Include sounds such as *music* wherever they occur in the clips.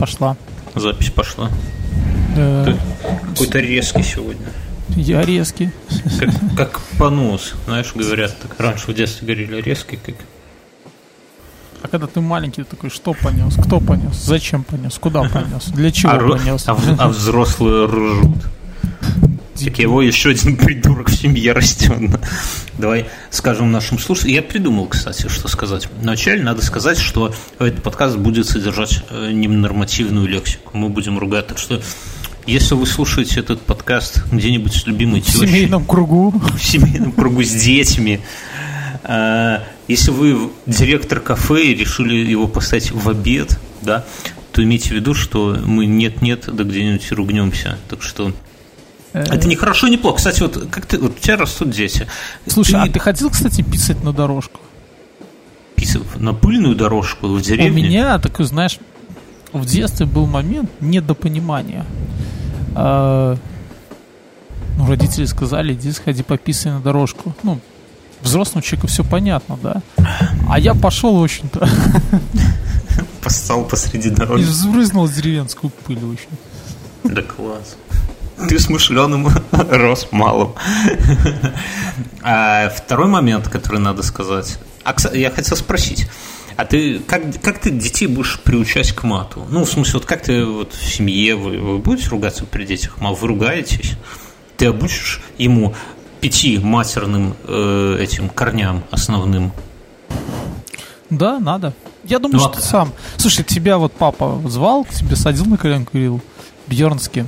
пошла. Запись пошла. Да. Ты какой-то резкий сегодня. Я резкий. Как, как понос, знаешь, говорят. Так раньше в детстве говорили резкий, как А когда ты маленький, ты такой, что понес? Кто понес? Зачем понес? Куда понес? Для чего а, ро- понес? а а взрослые ржут. Так его еще один придурок семье *laughs* растет. Давай скажем нашим слушателям. Я придумал, кстати, что сказать. Вначале надо сказать, что этот подкаст будет содержать э, ненормативную лексику. Мы будем ругать. Так что, если вы слушаете этот подкаст где-нибудь с любимой В тещей, семейном кругу. в семейном кругу с детьми, э, если вы директор кафе и решили его поставить в обед, да, то имейте в виду, что мы нет-нет, да где-нибудь ругнемся. Так что это не хорошо, не плохо. Кстати, вот как ты, вот у тебя растут дети. Слушай, а ты ты хотел, кстати, писать на дорожку? писал на пыльную дорожку в У деревне? меня такой, знаешь, в детстве был момент недопонимания. А, ну, родители сказали, иди сходи пописай на дорожку. Ну, взрослому человеку все понятно, да? А я пошел, в общем-то, *laughs* Постал посреди и дороги. взбрызнул деревенскую пыль, в общем. Да класс. Ты смышленым *laughs* рос малым. А второй момент, который надо сказать. А, я хотел спросить. А ты как, как ты детей будешь приучать к мату? Ну, в смысле, вот как ты вот в семье вы, вы будете ругаться при детях? Мол, вы ругаетесь? Ты обучишь ему пяти матерным э, этим корням основным? Да, надо. Я думаю, Ну, а- что ты сам. Слушай, тебя вот папа звал, к тебе садил на коленку и говорил, Бьернский,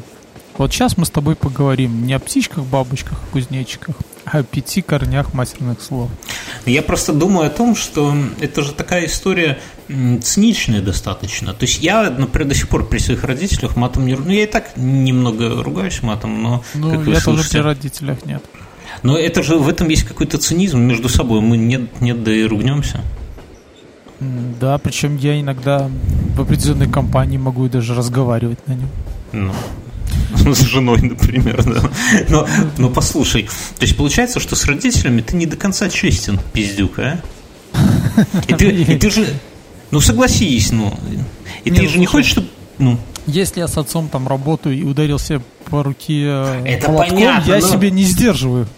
вот сейчас мы с тобой поговорим не о птичках, бабочках, кузнечиках, а о пяти корнях матерных слов. Я просто думаю о том, что это же такая история циничная достаточно. То есть я, например, до сих пор при своих родителях матом не... ру- Ну, я и так немного ругаюсь матом, но... Ну, как вы я тоже при родителях нет. Но это же, в этом есть какой-то цинизм между собой. Мы нет, нет, да и ругнемся. Да, причем я иногда в определенной компании могу даже разговаривать на нем. Ну, *laughs* с женой, например, да. Но, но послушай, то есть получается, что с родителями ты не до конца честен, пиздюк, а? И ты, и ты же... Ну, согласись, ну. И Не, ты ну, же не хочешь, чтобы... Ну, Если я с отцом там работаю и ударился по руке э, Это молотком, понятно, я но- себя не сдерживаю.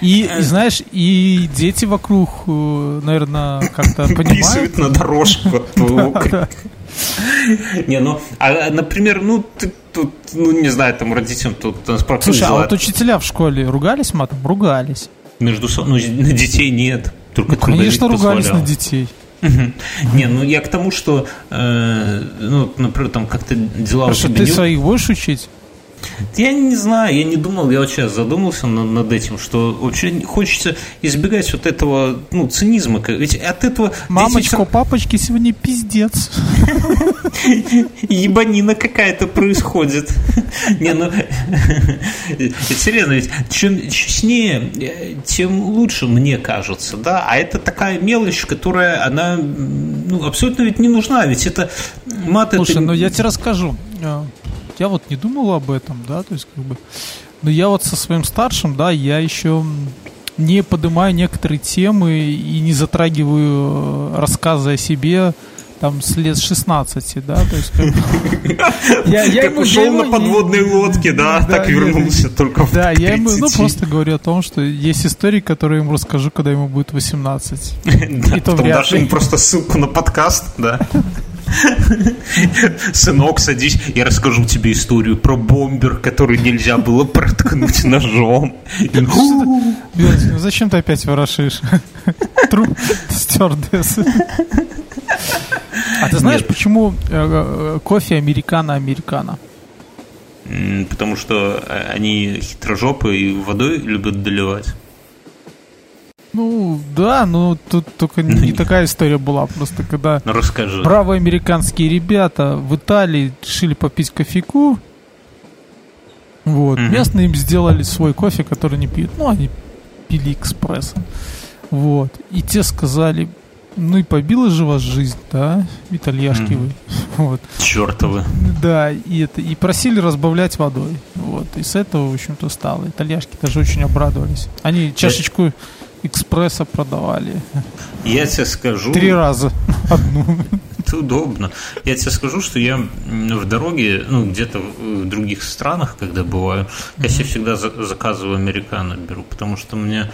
И, и знаешь, и дети вокруг, наверное, как-то *laughs* понимают. писают на дорожку. *laughs* *laughs* Не, ну, а, например, ну, ты тут, ну, не знаю, там родителям тут нас Слушай, а вот учителя в школе ругались матом? Ругались. между собой, ну, на детей нет. Только Ну, конечно, ругались на детей. Не, ну я к тому, что, э, ну, например, там как-то дела Хорошо, ты своих будешь учить? Я не знаю, я не думал, я вот сейчас задумался над, над этим, что вообще хочется избегать вот этого, ну, цинизма. Ведь от этого... Мамочка, папочки, сегодня пиздец. ебанина какая-то происходит. Не, ну, *laughs* серьезно, ведь чем честнее, тем лучше, мне кажется, да, а это такая мелочь, которая, она, ну, абсолютно ведь не нужна, ведь это мат, Слушай, ну я тебе расскажу. Я вот не думал об этом, да, то есть как бы... Но я вот со своим старшим, да, я еще не поднимаю некоторые темы и не затрагиваю э, рассказы о себе там с лет 16, да, то есть как. *laughs* Я- я Как ему- ушел я ему на подводной лодке, да, Да, так нет, вернулся только в Да, я ему, ну, 30. просто говорю о том, что есть истории, которые я ему расскажу, когда ему будет 18. *laughs* Да, И то потом вряд дашь ему просто ссылку на подкаст, да. *laughs* *laughs* Сынок, садись, я расскажу тебе историю про бомбер, который нельзя было проткнуть *laughs* ножом. Ну зачем ты опять ворошишь? *laughs* Труп стюардессы. А ты знаешь, почему э, э, кофе американо-американо? Потому что э, они хитрожопы и водой любят доливать. Ну, да, но тут только не *laughs* такая история была. Просто когда Ну расскажи. бравые американские ребята в Италии решили попить кофейку, вот, Мгм. местные им сделали свой кофе, который не пьют. Ну, они пили экспресс. Вот. И те сказали, ну и побила же вас жизнь, да, итальяшки Мгм. вы. *laughs* Вот. Чертовы. Да, и это и просили разбавлять водой. Вот. И с этого, в общем-то, стало. Итальяшки даже очень обрадовались. Они чашечку экспресса продавали. Я тебе скажу. Три раза. Одну. Это удобно. Я тебе скажу, что я в дороге, ну, где-то в других странах, когда бываю, я себе всегда заказываю американо беру, потому что мне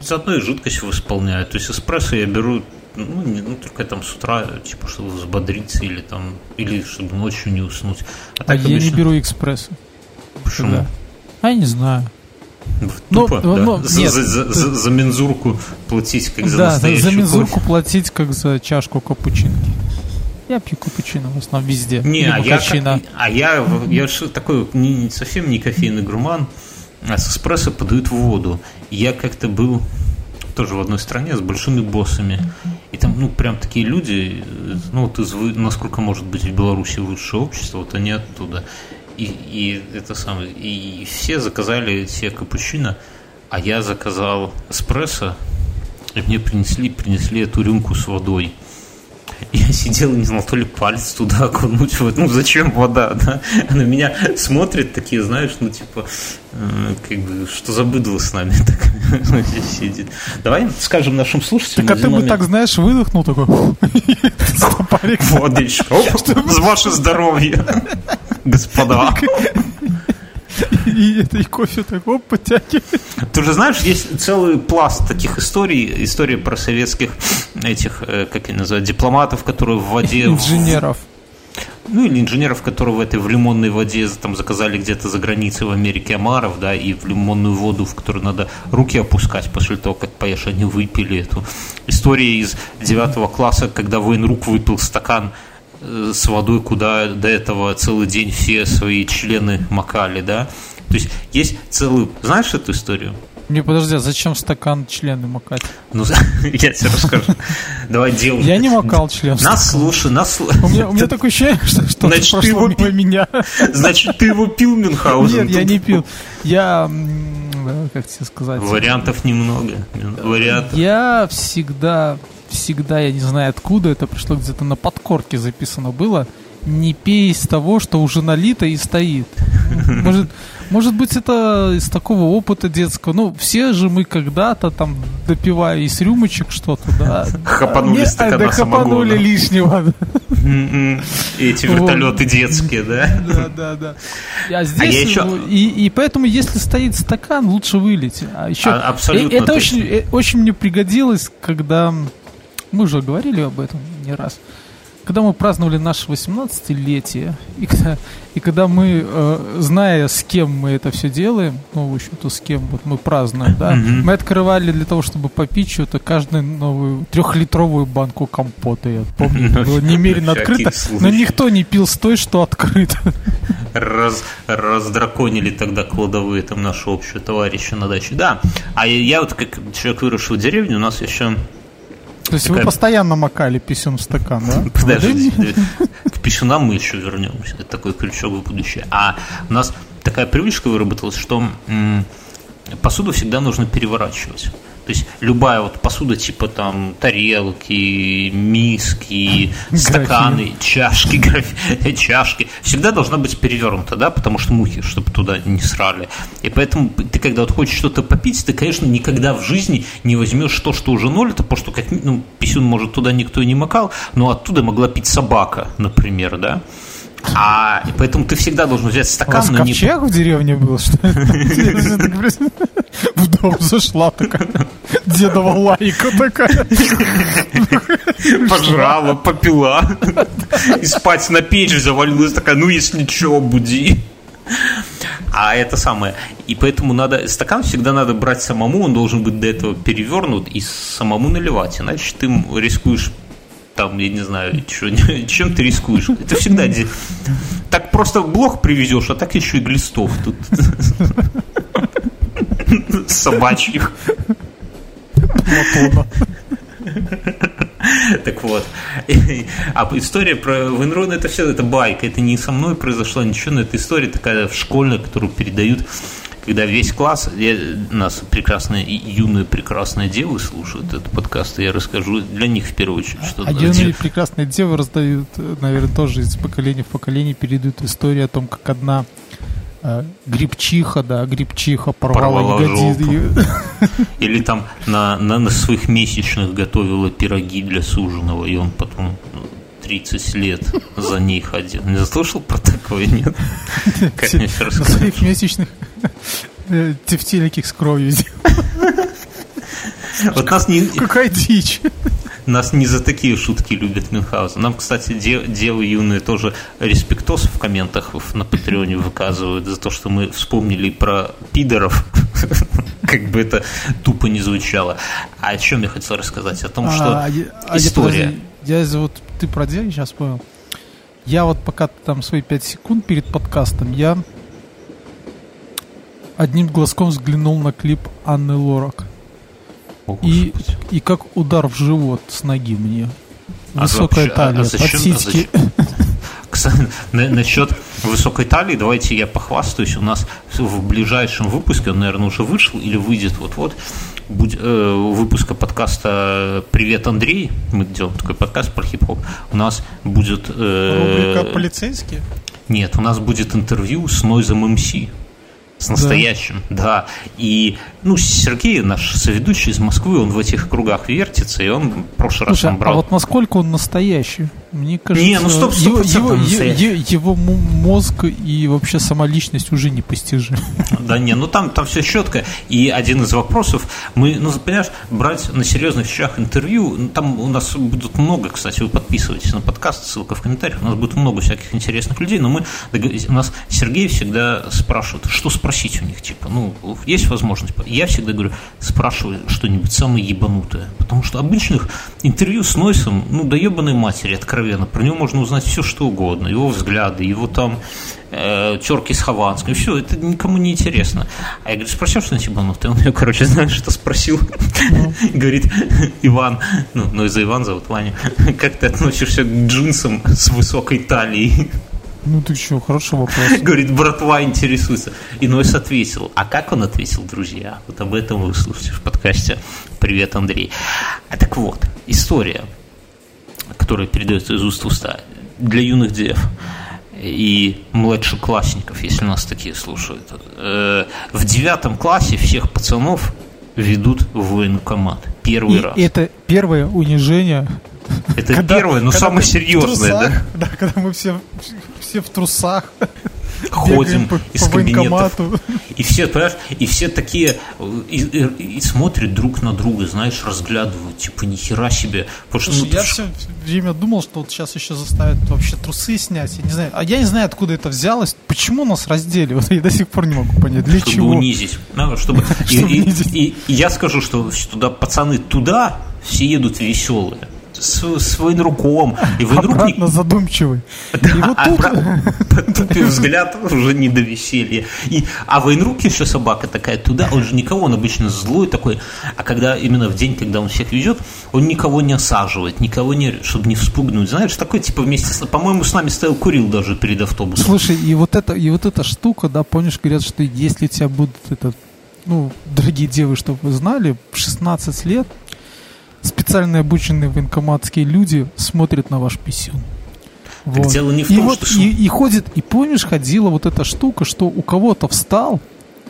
заодно и жидкость восполняют. То есть эспрессо я беру ну, не, ну, только там с утра, типа, чтобы взбодриться или там, или чтобы ночью не уснуть. А, а я обычно... не беру экспрессо. Почему? Когда? А я не знаю. Тупо, но, да? но, за, нет. За, за, за, за мензурку платить, как за да, настоящую за мензурку кофе. платить, как за чашку капучинки. Я пью капучино в основном везде. Не, а я, как, а я, я такой не, совсем не кофейный гурман, а с эспрессо подают в воду. Я как-то был тоже в одной стране с большими боссами. И там, ну, прям такие люди, ну, вот из, насколько может быть в Беларуси высшее общество, вот они оттуда. И, и это самое, и все заказали себе капучино, а я заказал эспрессо, и мне принесли, принесли эту рюмку с водой. *laughs* Я сидел и не знал, то ли палец туда окунуть, вот, ну зачем вода, *laughs* да? Она меня смотрит такие, знаешь, ну типа, э, как бы, что за быдло с нами так *laughs* здесь сидит. Давай скажем нашим слушателям. Так а ты бы так, знаешь, выдохнул такой, Водичка, за ваше здоровье, господа. *laughs* И это и кофе так оп, подтягивает. Ты же знаешь, есть целый пласт таких историй, истории про советских этих, э, как они называют, дипломатов, которые в воде... Инженеров. Ну, или инженеров, которые в этой в лимонной воде там заказали где-то за границей в Америке омаров, да, и в лимонную воду, в которую надо руки опускать после того, как поешь, они выпили эту. История из девятого класса, когда военрук выпил стакан с водой, куда до этого целый день все свои члены макали, да. То есть есть целый... Знаешь эту историю? Не, подожди, а зачем стакан члены макать? Ну, *laughs* я тебе расскажу. Давай делай. Я не макал член. Нас слушай, нас У меня, у меня *laughs* такое ощущение, что что Значит, ты его мимо меня. *laughs* Значит, ты его пил, Мюнхгаузен? Нет, я не пил. Я, как тебе сказать... Вариантов немного. Вариантов. Я всегда всегда, я не знаю откуда, это пришло где-то на подкорке записано было, не пей из того, что уже налито и стоит. Может, может быть, это из такого опыта детского. Ну, все же мы когда-то там, допивая из рюмочек что-то, да. Хапанули не, стакана да, хапанули лишнего. М-м. И эти вертолеты детские, да? Да, да, да. А, а здесь, а еще... и, и поэтому, если стоит стакан, лучше вылить. А еще, а, абсолютно. Это очень, э, очень мне пригодилось, когда мы уже говорили об этом не раз. Когда мы праздновали наше 18-летие, и когда, и когда мы, э, зная, с кем мы это все делаем, ну, в общем-то, с кем вот мы празднуем, да, mm-hmm. мы открывали для того, чтобы попить что-то, каждую новую трехлитровую банку компота, я помню, было *laughs* немерено открыто, но никто не пил с той, что открыто. Раз, раздраконили тогда кладовые там нашего общего товарища на даче. Да, а я вот как человек выросший в деревне, у нас еще то есть Такая... вы постоянно макали писюн в стакан, да? *laughs* Подожди, к писюнам мы еще вернемся. Это такой крючок в будущее. А у нас такая привычка выработалась, что посуду всегда нужно переворачивать. То есть любая вот посуда типа там тарелки, миски, стаканы, чашки, *laughs* чашки всегда должна быть перевернута, да, потому что мухи, чтобы туда не срали. И поэтому ты когда вот хочешь что-то попить, ты, конечно, никогда в жизни не возьмешь то, что уже ноль, это потому что как ну, писюн, может, туда никто и не макал, но оттуда могла пить собака, например, да. А и поэтому ты всегда должен взять стакан, У вас но ковчег не... в деревне был, что *laughs* *laughs* В дом зашла такая дедова лайка такая. *laughs* Пожрала, попила. И спать на печь завалилась такая, ну если что, буди. А это самое. И поэтому надо стакан всегда надо брать самому, он должен быть до этого перевернут и самому наливать. Иначе ты рискуешь там, я не знаю, *laughs* чем ты рискуешь. Это всегда так просто блох привезешь, а так еще и глистов тут *laughs* собачьих. Так вот. А история про Венрон это все, это байка. Это не со мной произошло ничего, но это история такая школьная, которую передают когда весь класс, я, нас прекрасные, юные прекрасные девы слушают этот подкаст, и я расскажу для них в первую очередь, что... А юные прекрасные девы раздают, наверное, тоже из поколения в поколение передают историю о том, как одна А, грибчиха, да, грибчиха порвала, порвала ягодицы. *laughs* Или там на, на, на своих месячных готовила пироги для суженого, и он потом 30 лет за ней ходил. Не слышал про такое, нет? Как мне своих месячных э, тефтеликих с кровью Вот нас не... Какая дичь. Нас не за такие шутки любят Мюнхгаузен. Нам, кстати, девы юные тоже респектос в комментах на Патреоне выказывают за то, что мы вспомнили про пидоров. *laughs* Как бы это тупо не звучало. А о чем я хотел рассказать? О том, что а, а история. Я вот ты про дело сейчас понял. Я вот пока там свои 5 секунд перед подкастом, я одним глазком взглянул на клип Анны Лорак. О, и, и как удар в живот с ноги мне. А Высокая вообще, талия, а, а зачем, подсиськи. *laughs* Кстати, насчет высокой талии, давайте я похвастаюсь. У нас в ближайшем выпуске, он, наверное, уже вышел или выйдет вот-вот, будь, э, выпуска подкаста «Привет, Андрей». Мы делаем такой подкаст про хип-хоп. У нас будет... Э, Рубрика «Полицейские»? Нет, у нас будет интервью с Нойзом МС. С настоящим, да. да. И, ну, Сергей, наш соведущий из Москвы, он в этих кругах вертится, и он в прошлый Слушай, раз он брал... а вот насколько он настоящий? Мне кажется, не, ну стоп, стоп, его, его, его мозг и вообще сама личность уже непостижимы. *laughs* Да не, ну там, там все четко. И один из вопросов, мы, ну, понимаешь, брать на серьезных вещах интервью, ну, там у нас будет много, кстати, вы подписывайтесь на подкаст, ссылка в комментариях, у нас будет много всяких интересных людей, но мы, у нас Сергей всегда спрашивает, что спросить у них, типа, ну, есть возможность. Я всегда говорю, спрашиваю что-нибудь самое ебанутое, потому что обычных интервью с Нойсом, ну, да ебаной матери, откровенно откровенно. Про него можно узнать все, что угодно. Его взгляды, его там э, терки с Хованским. Все, это никому не интересно. А я говорю, спросил что-нибудь ебанутое. Он меня, короче, *laughs* знаешь, что спросил? Говорит, Иван, ну, ну из-за Иван зовут Ваня, как ты относишься к джинсам с высокой талией? Ну ты что, хороший вопрос. *laughs* Говорит, братва интересуется. И Нойс ответил. А как он ответил, друзья? Вот об этом вы услышите в подкасте «Привет, Андрей». А так вот, история который передается из уст в уста, для юных дев и младшеклассников, если нас такие слушают. Э, в девятом классе всех пацанов ведут в военкомат. Первый и раз. Это первое унижение. Это когда, первое, но самое серьезное, трусах, да? Да, когда мы все, все в трусах ходим по, из по кабинетов. И все, понимаешь, и все такие и, и, и смотрят друг на друга, знаешь, разглядывают, типа, нихера себе. Потому Слушай, ну, я все время думал, что вот сейчас еще заставят вообще трусы снять. Я не знаю. А я не знаю, откуда это взялось. Почему нас раздели? Вот я до сих пор не могу понять. Для чтобы чего? унизить. Ну, *laughs* чтобы, и, и, и, и я скажу, что туда пацаны туда все едут веселые с, с военруком. И военрук Обратно задумчивый. Да, и вот тут... *laughs* *laughs* Тупый взгляд уже не до веселья. И, а военрук еще собака такая туда, он же никого, он обычно злой такой, а когда именно в день, когда он всех везет, он никого не осаживает, никого не, чтобы не вспугнуть, знаешь, такой типа вместе с, по-моему, с нами стоял, курил даже перед автобусом. Слушай, и вот это, и вот эта штука, да, помнишь, говорят, что если тебя будут этот ну, дорогие девы, чтобы вы знали, в 16 лет специально обученные военкоматские люди смотрят на ваш писюн. Вот. дело не в том, и вот, что... И, и ходит, и помнишь, ходила вот эта штука, что у кого-то встал,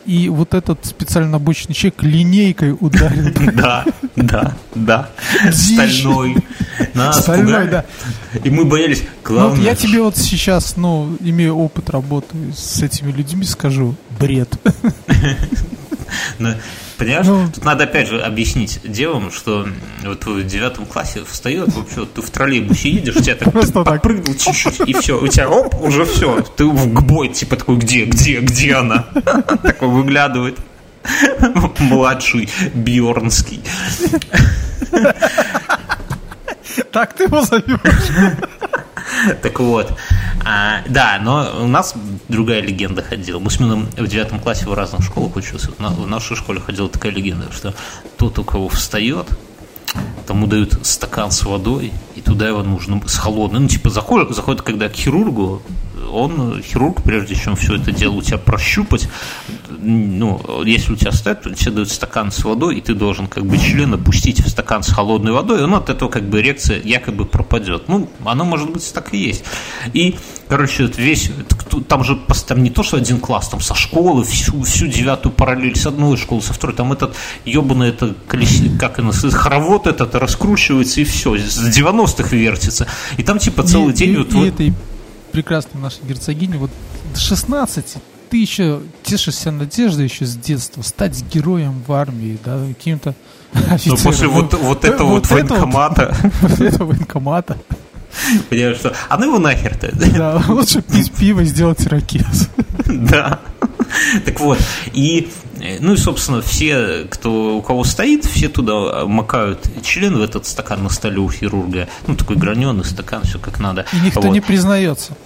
и вот этот специально обычный человек линейкой ударил. *laughs* Да, да, да. Стальной. Стальной, да. И мы боялись. Главное... Ну, я тебе вот сейчас, ну, имею опыт работы с этими людьми, скажу, бред. *laughs* Понимаешь? Ну, Тут надо опять же объяснить девам, что вот в девятом классе встает, вообще, вот ты в троллейбусе едешь, у тебя так подпрыгнул чуть-чуть, и все, у тебя оп, уже все, ты в бой, типа такой, где, где, где она? *laughs* Такой выглядывает. *laughs* Младший Бьорнский. Так ты его зовешь? *laughs* Так вот, а, да, но у нас другая легенда ходила. Мы с Мином в девятом классе в разных школах учился. В нашей школе ходила такая легенда, что тот, у кого встает, тому дают стакан с водой, и туда его нужно с холодной. Ну, типа, заходит, заходит когда к хирургу, он, хирург, прежде чем все это дело у тебя прощупать, ну, если у тебя стоят, то тебе дают стакан с водой, и ты должен как бы член опустить в стакан с холодной водой, и он от этого как бы эрекция якобы пропадет. Ну, оно может быть так и есть. И, короче, весь, там же там не то, что один класс, там со школы, всю, всю девятую параллель с одной школы, со второй, там этот ебаный это как оно, хоровод этот раскручивается, и все, с 90-х вертится. И там типа целый и, день... И, вот, и вот... этой прекрасной нашей герцогине вот 16 ты еще тешишься надеждой еще с детства стать героем в армии, да, каким-то офицером. Но после вот, вот этого вот, вот военкомата. *laughs* После этого военкомата. Понимаешь, что? А ну его нахер-то. Да, лучше пить пиво и сделать ракет. *laughs* Да. Так вот, и ну и, собственно, все, кто, у кого стоит, все туда макают член в этот стакан на столе у хирурга. Ну, такой граненый стакан, все как надо. И никто вот. не признается.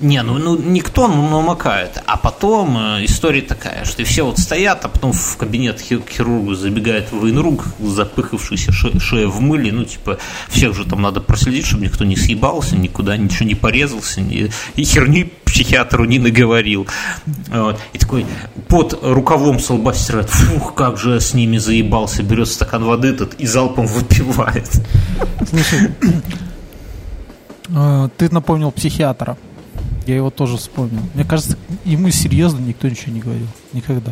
Не, ну, ну никто ну, намокает. А потом э, история такая, что все вот стоят, а потом в кабинет хир- хирургу забегает военрук, запыхавшийся ше- шея в мыле. Ну, типа, всех же там надо проследить, чтобы никто не съебался, никуда ничего не порезался, ни, и херни психиатру не наговорил. Вот. И такой под рукавом с лба стирает, фух, как же я с ними заебался, берет стакан воды этот и залпом выпивает. Слушай, э, ты напомнил психиатра. Я его тоже вспомнил. Мне кажется, ему серьезно никто ничего не говорил. Никогда.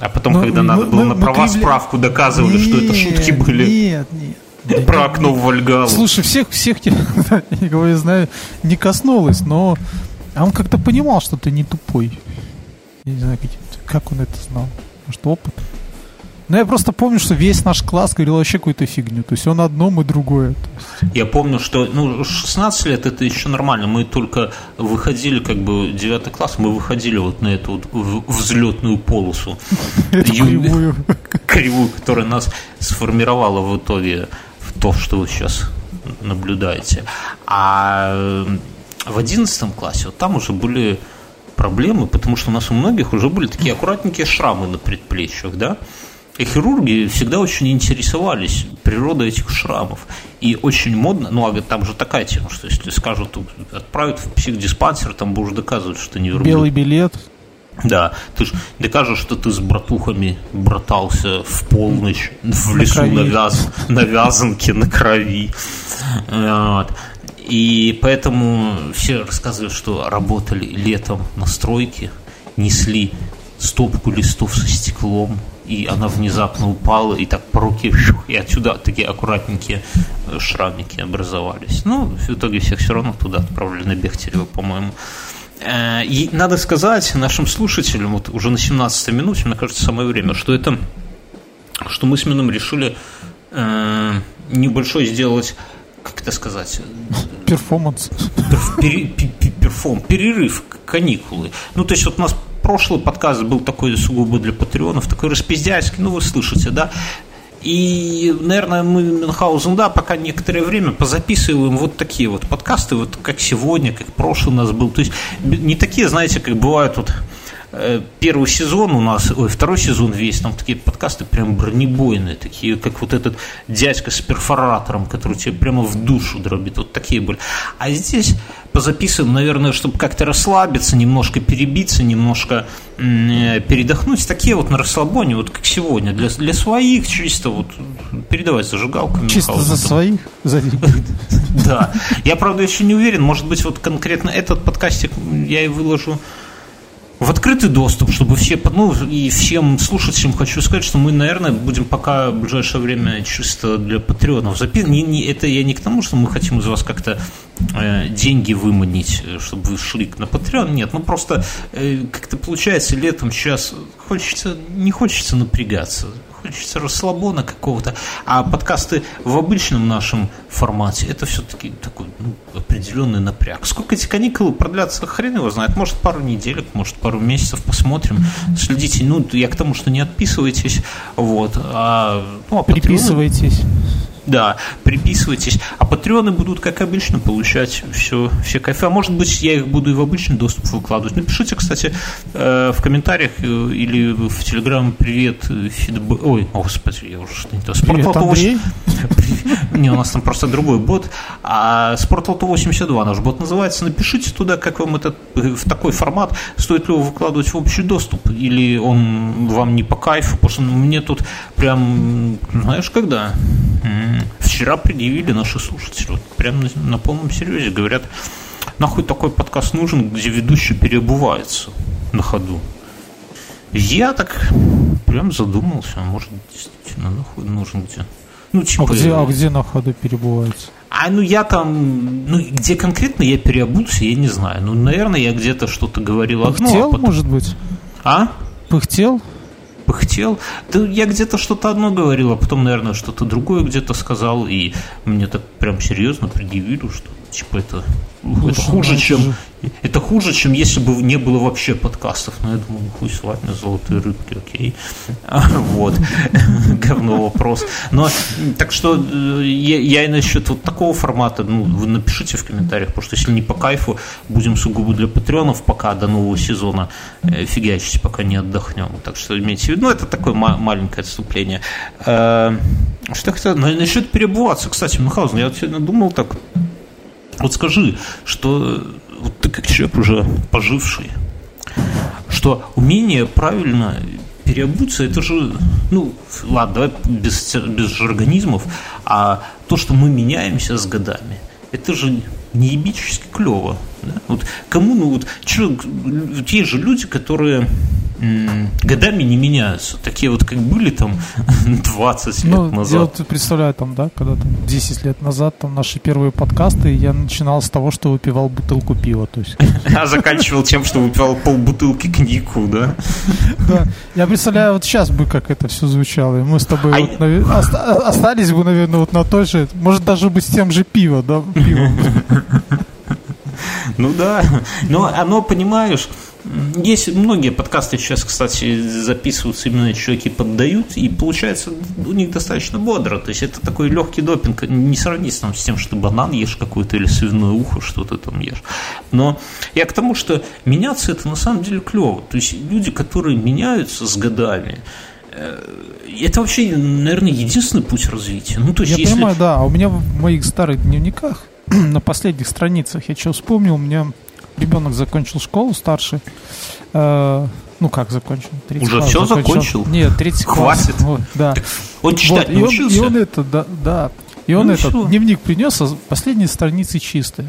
А потом, Но, когда мы, надо было мы, на права кривля... справку доказывали, нет, что это шутки были. Нет, нет. *laughs* Про окно в Вальгалу. Слушай, всех, всех, *laughs* я знаю, не коснулось, но а он как-то понимал, что ты не тупой. Я не знаю, как он это знал. Может, опыт? Ну, я просто помню, что весь наш класс говорил вообще какую-то фигню. То есть он одно, мы другое. Я помню, что ну, 16 лет это еще нормально. Мы только выходили, как бы, 9 класс, мы выходили вот на эту вот взлетную полосу. *laughs* Кривую. *laughs* Кривую, которая нас сформировала в итоге в то, что вы сейчас наблюдаете. А в 11 классе вот там уже были проблемы, потому что у нас у многих уже были такие аккуратненькие шрамы на предплечьях, да, и хирурги всегда очень интересовались природой этих шрамов. И очень модно, ну, а там же такая тема, что если скажут, отправят в психдиспансер, там будешь доказывать, что не верблюд. Белый билет. Да, ты же докажешь, что ты с братухами братался в полночь в лесу на, вяз, на вязанке, на крови. Вот. И поэтому все рассказывают, что работали летом на стройке, несли стопку листов со стеклом, и она внезапно упала, и так по руке, и отсюда такие аккуратненькие э, шрамики образовались. Ну, в итоге всех все равно туда отправили на Бехтерева, по-моему. Э, и надо сказать нашим слушателям, вот уже на 17 минуте, мне кажется, самое время, что это, что мы с Мином решили э, небольшой сделать, как это сказать? Перформанс. Перфом, перерыв, каникулы. Ну, то есть вот у нас прошлый подкаст был такой сугубо для патреонов, такой распиздяйский, ну вы слышите, да, и, наверное, мы Мюнхгаузен, да, пока некоторое время позаписываем вот такие вот подкасты, вот как сегодня, как прошлый у нас был. То есть не такие, знаете, как бывают вот первый сезон у нас, ой, второй сезон весь, там такие подкасты прям бронебойные, такие, как вот этот дядька с перфоратором, который тебе прямо в душу дробит, вот такие были. А здесь позаписываем, наверное, чтобы как-то расслабиться, немножко перебиться, немножко э, передохнуть, такие вот на расслабоне, вот как сегодня, для, для своих чисто вот передавать зажигалками. Чисто за своих? За *laughs* Да. Я, правда, еще не уверен, может быть, вот конкретно этот подкастик я и выложу в открытый доступ, чтобы все, ну и всем слушателям хочу сказать, что мы, наверное, будем пока в ближайшее время чисто для патреонов записывать. Не, не, это я не к тому, что мы хотим из вас как-то э, деньги выманить, э, чтобы вы шли на патреон. Нет, ну просто э, как-то получается летом сейчас хочется, не хочется напрягаться хочется расслабона какого-то. А подкасты в обычном нашем формате это все-таки такой ну, определенный напряг. Сколько эти каникулы продлятся, хрен его знает. Может, пару неделек, может, пару месяцев, посмотрим. Следите. Ну, я к тому, что не отписывайтесь. Вот. А, ну, а Приписывайтесь. Да, приписывайтесь. А патреоны будут, как обычно, получать все, все кайфы. А может быть, я их буду и в обычный доступ выкладывать. Напишите, кстати, э, в комментариях э, или в Телеграм привет, фидбэк. Ой, господи, я уже что-то не то. Андрей. *laughs* Не, у нас там просто другой бот. А Спортлото 82 наш бот называется. Напишите туда, как вам этот в такой формат, стоит ли его выкладывать в общий доступ, или он вам не по кайфу, потому что мне тут прям, знаешь, когда? Вчера предъявили наши слушатели, вот прям на, на полном серьезе говорят, нахуй такой подкаст нужен, где ведущий переобувается на ходу. Я так прям задумался, может, действительно, нахуй нужен где. Ну, типа, а, где, а где на ходу перебывается? А ну я там, ну где конкретно я переобулся, я не знаю. Ну, наверное, я где-то что-то говорил Пыхтел, одно. А потом... может быть? А? Пыхтел? Пыхтел. Да я где-то что-то одно говорил, а потом, наверное, что-то другое где-то сказал, и мне так прям серьезно предъявили, что типа это, это хуже, чем же... это хуже, чем если бы не было вообще подкастов. Но я думаю, ну, хуй с вами, золотые рыбки, окей. *laughs* Вот. *laughs* Говно вопрос. Но так что э, я, я и насчет вот такого формата, ну, вы напишите в комментариях, потому что если не по кайфу, будем сугубо для патреонов пока до нового сезона э, фигачить, пока не отдохнем. Так что имейте в виду, ну, это такое маленькое отступление. Э, что я хотел, насчет перебываться, кстати, Мюнхгаузен, я вот сегодня думал так, вот скажи, что вот ты как человек уже поживший, что умение правильно переобуться, это же, ну, ладно, давай без, без жаргонизмов, а то, что мы меняемся с годами, это же неебически клево. Да? Вот кому, ну вот, чё, есть же люди, которые годами не меняются. Такие вот, как были там *laughs* 20 лет ну, назад. Я вот представляю, там, да, когда там 10 лет назад там наши первые подкасты, я начинал с того, что выпивал бутылку пива. То есть. *laughs* А заканчивал тем, что выпивал полбутылки коньяку, да? Да. Я представляю, вот сейчас бы как это все звучало. И мы с тобой а вот, навер... остались бы, наверное, вот на той же, может даже быть с тем же пивом, да, пивом. *laughs* Ну да, но оно, понимаешь, есть многие подкасты сейчас, кстати, записываются именно чуваки поддают, и получается у них достаточно бодро. То есть это такой легкий допинг, не сравнить с тем, что банан ешь какое-то или свиное ухо, что ты там ешь. Но я к тому, что меняться это на самом деле клево. То есть люди, которые меняются с годами, э, это вообще, наверное, единственный путь развития. Ну, то есть, я если... понимаю, да. А у меня в моих старых дневниках *clears throat* на последних страницах я что вспомнил, у меня ребенок закончил школу старший. Э, ну как закончил? Уже все закончил? Нет, третий класс. Хватит. Вот, да. Он читать вот, научился? И он, и он это, да, да. И он ну, этот все. дневник принес, а последние страницы чистые.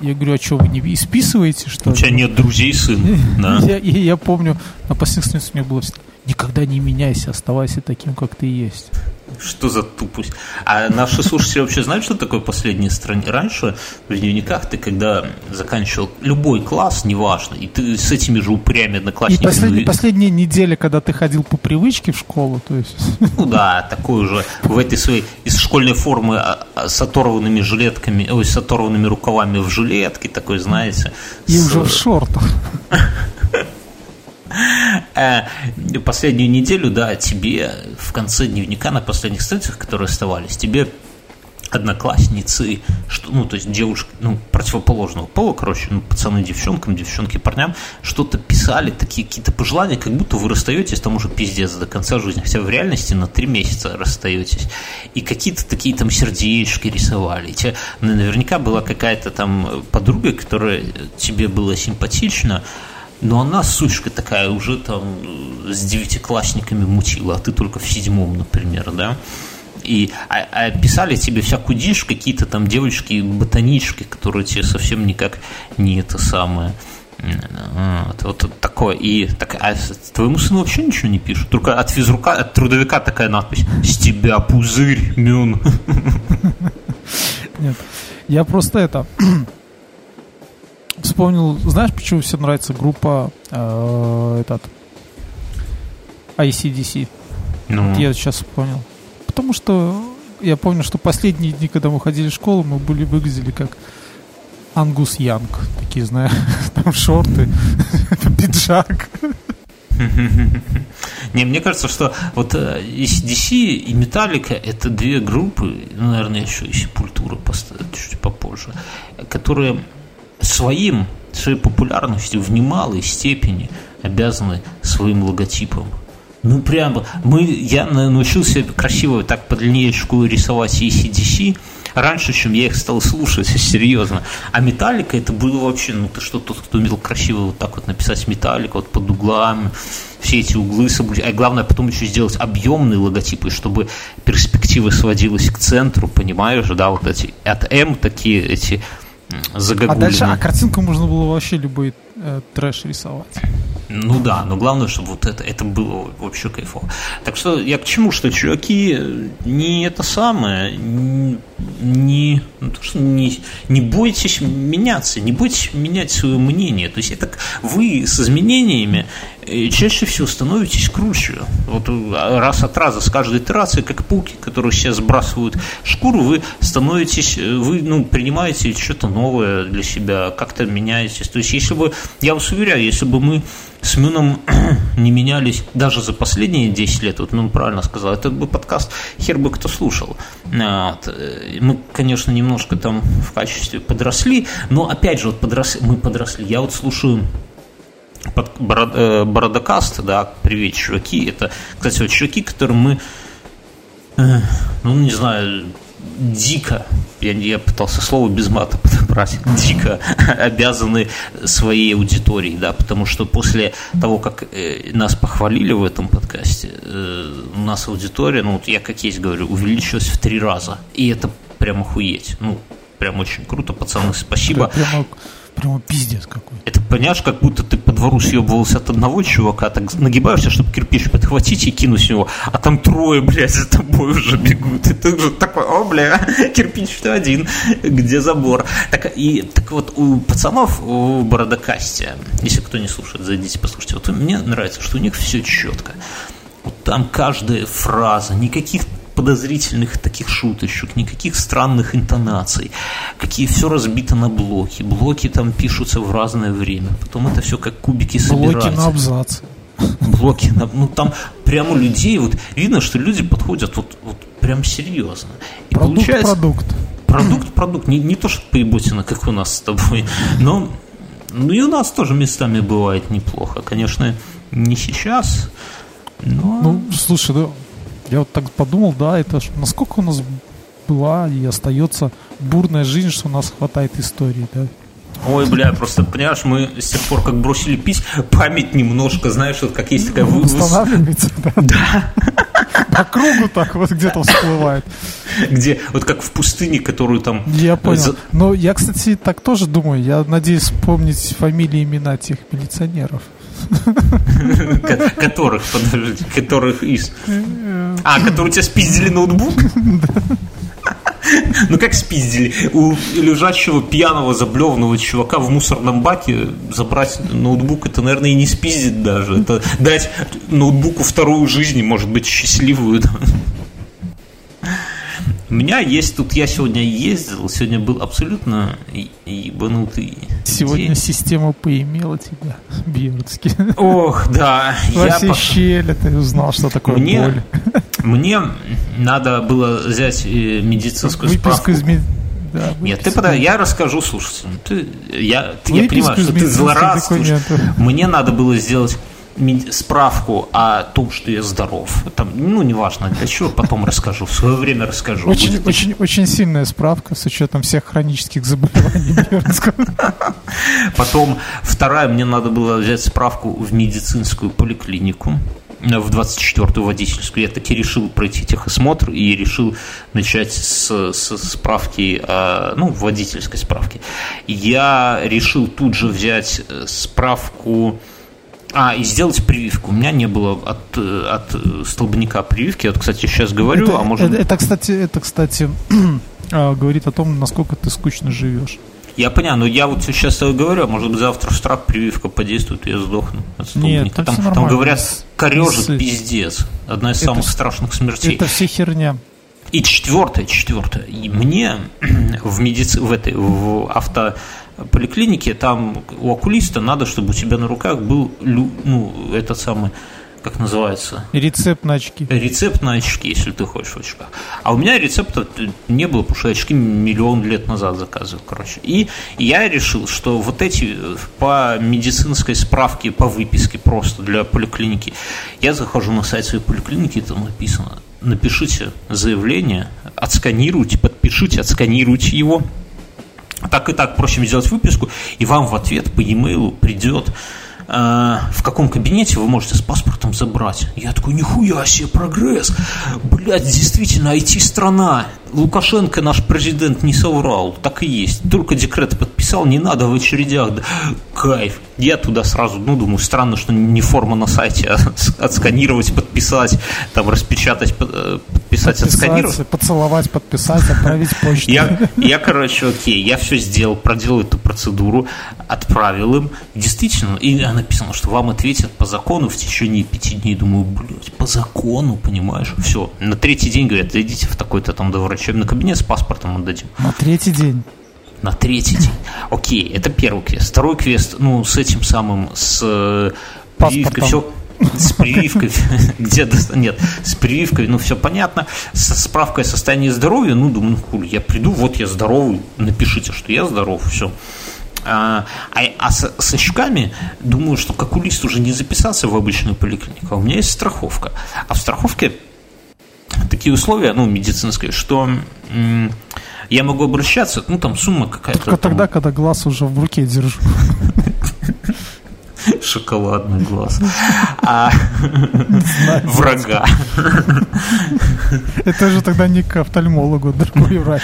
Я говорю, а что, вы не исписываете, что У тебя нет друзей, сын, *laughs* да? Я, я, я помню, на последних страницах у меня было никогда не меняйся, оставайся таким, как ты есть. Что за тупость? А наши слушатели вообще знают, что такое последняя страница? Раньше в дневниках ты, когда заканчивал любой класс, неважно, и ты с этими же упрями одноклассниками... И послед... последняя неделя, когда ты ходил по привычке в школу, то есть... Ну да, такой уже в этой своей из школьной формы а, а, с оторванными жилетками, ой, с оторванными рукавами в жилетке, такой, знаете. И с... уже в шортах. *laughs* Э, последнюю неделю, да, тебе в конце дневника на последних страницах, которые оставались, тебе одноклассницы, что, ну, то есть девушки, ну, противоположного пола, короче, ну, пацаны девчонкам, девчонки парням, что-то писали, такие какие-то пожелания, как будто вы расстаетесь там уже пиздец до конца жизни, хотя в реальности на три месяца расстаетесь. И какие-то такие там сердечки рисовали. И тебе наверняка была какая-то там подруга, которая тебе была симпатична, но она, сучка такая, уже там с девятиклассниками мутила, а ты только в седьмом, например, да? И а, а писали тебе всякую дичь, какие-то там девочки, ботанички, которые тебе совсем никак не это самое. Вот, вот такое. И так, а твоему сыну вообще ничего не пишут. Только от физрука, от трудовика такая надпись. С тебя пузырь, мюн. Нет. Я просто это вспомнил, знаешь, почему всем нравится группа э, этот ICDC? Ну. Вот я сейчас понял. Потому что я помню, что последние дни, когда мы ходили в школу, мы были выглядели как Ангус Янг. Такие, знаешь, *laughs* там шорты, *laughs* пиджак. Не, мне кажется, что вот DC и Металлика это две группы, ну, наверное, еще и Сепультура чуть попозже, которые своим, своей популярностью в немалой степени обязаны своим логотипом. Ну, прямо, мы, я научился красиво так по линеечку рисовать ACDC, раньше, чем я их стал слушать, *laughs* серьезно. А металлика это было вообще, ну ты что, тот, кто умел красиво вот так вот написать металлика, вот под углами, все эти углы соблюдать. А главное потом еще сделать объемные логотипы, чтобы перспектива сводилась к центру, понимаешь, да, вот эти от М такие эти загогулины. А дальше, а картинку можно было вообще любой э, трэш рисовать. Ну да, но главное, чтобы вот это, это было вообще кайфово. Так что я к чему, что чуваки не это самое, не, ну, то, что не, не бойтесь меняться, не бойтесь менять свое мнение. То есть это вы с изменениями э, чаще всего становитесь круче. Вот э, раз от раза с каждой итерацией, как пауки, которые сейчас сбрасывают шкуру, вы становитесь, э, вы ну, принимаете что-то новое для себя, как-то меняетесь. То есть если бы, я вас уверяю, если бы мы с Мюном *clears throat* не менялись даже за последние 10 лет, вот Мюн правильно сказал, этот бы подкаст хер бы кто слушал. Вот. Мы, конечно, немножко там в качестве подросли, но опять же, вот подросли, мы подросли. Я вот слушаю под э, Бородокаст, да, привет, чуваки. Это, кстати, вот чуваки, которым мы, э, ну, не знаю, дико, я, я пытался слово без мата *laughs* подобрать, дико *laughs* обязаны своей аудитории, да, потому что после того, как э, нас похвалили в этом подкасте, э, у нас аудитория, ну вот я как есть говорю, увеличилась в три раза, и это прям охуеть, ну, прям очень круто, пацаны, спасибо. Прямо Прямо пиздец какой. Это, понимаешь, как будто ты по двору съебывался от одного чувака, так нагибаешься, чтобы кирпич подхватить и кинуть его, а там трое, блядь, за тобой уже бегут. И ты уже такой, о, бля, *laughs* кирпич-то один, где забор. Так, и, так вот, у пацанов в Бородокасте, если кто не слушает, зайдите, послушайте. Вот мне нравится, что у них все четко. Вот там каждая фраза, никаких подозрительных таких шуточек, никаких странных интонаций, какие все разбито на блоки. Блоки там пишутся в разное время. Потом это все как кубики собираются. Блоки на абзацы. Блоки на... Ну там прямо людей, вот видно, что люди подходят вот, вот прям серьезно. И продукт, получается... продукт. Продукт, продукт. Не, не то, что поеботина, как у нас с тобой, но ну и у нас тоже местами бывает неплохо. Конечно, не сейчас, но... Ну, слушай, да, я вот так подумал, да, это ж, насколько у нас была и остается бурная жизнь, что у нас хватает истории, да. Ой, бля, просто, понимаешь, мы с тех пор, как бросили пить, память немножко, знаешь, вот как есть такая... Вы... Восстанавливается, да. Да. По кругу так вот где-то всплывает. Где, вот как в пустыне, которую там... Я понял. Но я, кстати, так тоже думаю. Я надеюсь вспомнить фамилии, имена тех милиционеров. *laughs* Которых, подождите, которых из... А, которые тебя спиздили ноутбук? *laughs* Ну как спиздили? У лежащего пьяного заблеванного чувака в мусорном баке забрать ноутбук, это, наверное, и не спиздит даже. Это дать ноутбуку вторую жизнь, может быть, счастливую. У меня есть тут, я сегодня ездил, сегодня был абсолютно ебанутый Сегодня день. система поимела тебя, Бьердский. Ох, да. Во все пош... щели ты узнал, что такое мне, боль. Мне надо было взять э, медицинскую Выписку справку. Из мед... Да, Нет, ты подай, я расскажу слушателям. Ты, я, я понимаю, что ты злорадствуешь. Мне надо было сделать справку о том, что я здоров. Там, ну, неважно для чего, потом расскажу. В свое время расскажу. Очень, очень, очень сильная справка с учетом всех хронических заболеваний *laughs* Потом вторая, мне надо было взять справку в медицинскую поликлинику в 24-ю водительскую. Я таки решил пройти техосмотр и решил начать с, с справки, ну, водительской справки. Я решил тут же взять э, справку а, и сделать прививку. У меня не было от, от столбняка прививки. Вот, кстати, сейчас говорю, это, а может... Это, это кстати, это, кстати *clears throat* а, говорит о том, насколько ты скучно живешь. Я понял, но я вот сейчас говорю, а может быть завтра в страх прививка подействует, и я сдохну от столбняка. Нет, там, там говорят, корежит пиздец. Одна из это, самых страшных смертей. Это все херня. И четвертое, четвертое. И мне *clears throat* в медицине, в этой, в авто поликлинике, там у окулиста надо, чтобы у тебя на руках был ну, этот самый как называется? Рецепт на очки. Рецепт на очки, если ты хочешь в очках. А у меня рецепта не было, потому что очки миллион лет назад заказывал, короче. И я решил, что вот эти по медицинской справке, по выписке просто для поликлиники, я захожу на сайт своей поликлиники, там написано, напишите заявление, отсканируйте, подпишите, отсканируйте его. Так и так проще сделать выписку, и вам в ответ по e-mail придет Э, в каком кабинете вы можете с паспортом забрать. Я такой, нихуя себе, прогресс. Блядь, действительно, IT-страна. Лукашенко, наш президент, не соврал. Так и есть. Только декрет подписал, не надо в очередях. Кайф. Я туда сразу, ну, думаю, странно, что не форма на сайте, а отсканировать, подписать, там, распечатать, э, подписать, подписать отсканировать. Поцеловать, подписать, отправить почту. Я, я, короче, окей, я все сделал, проделал эту процедуру, отправил им. Действительно, и написано, что вам ответят по закону в течение пяти дней. Думаю, блядь, по закону, понимаешь? Все. На третий день говорят, идите в такой-то там до врачебный кабинет с паспортом отдадим. На третий день. На третий день. Окей, это первый квест. Второй квест, ну, с этим самым, с э, прививкой, все с прививкой, *laughs* где нет, с прививкой, ну все понятно, со справкой о состоянии здоровья, ну думаю, ну хули, я приду, вот я здоровый, напишите, что я здоров, все. А, а, а с, с очками, думаю, что как улист уже не записаться в обычную поликлинику, а у меня есть страховка. А в страховке такие условия, ну, медицинские, что я могу обращаться, ну, там сумма какая-то. Только там... тогда, когда глаз уже в руке держу. *laughs* Шоколадный глаз. А врага. Это же тогда не к офтальмологу, другой врач.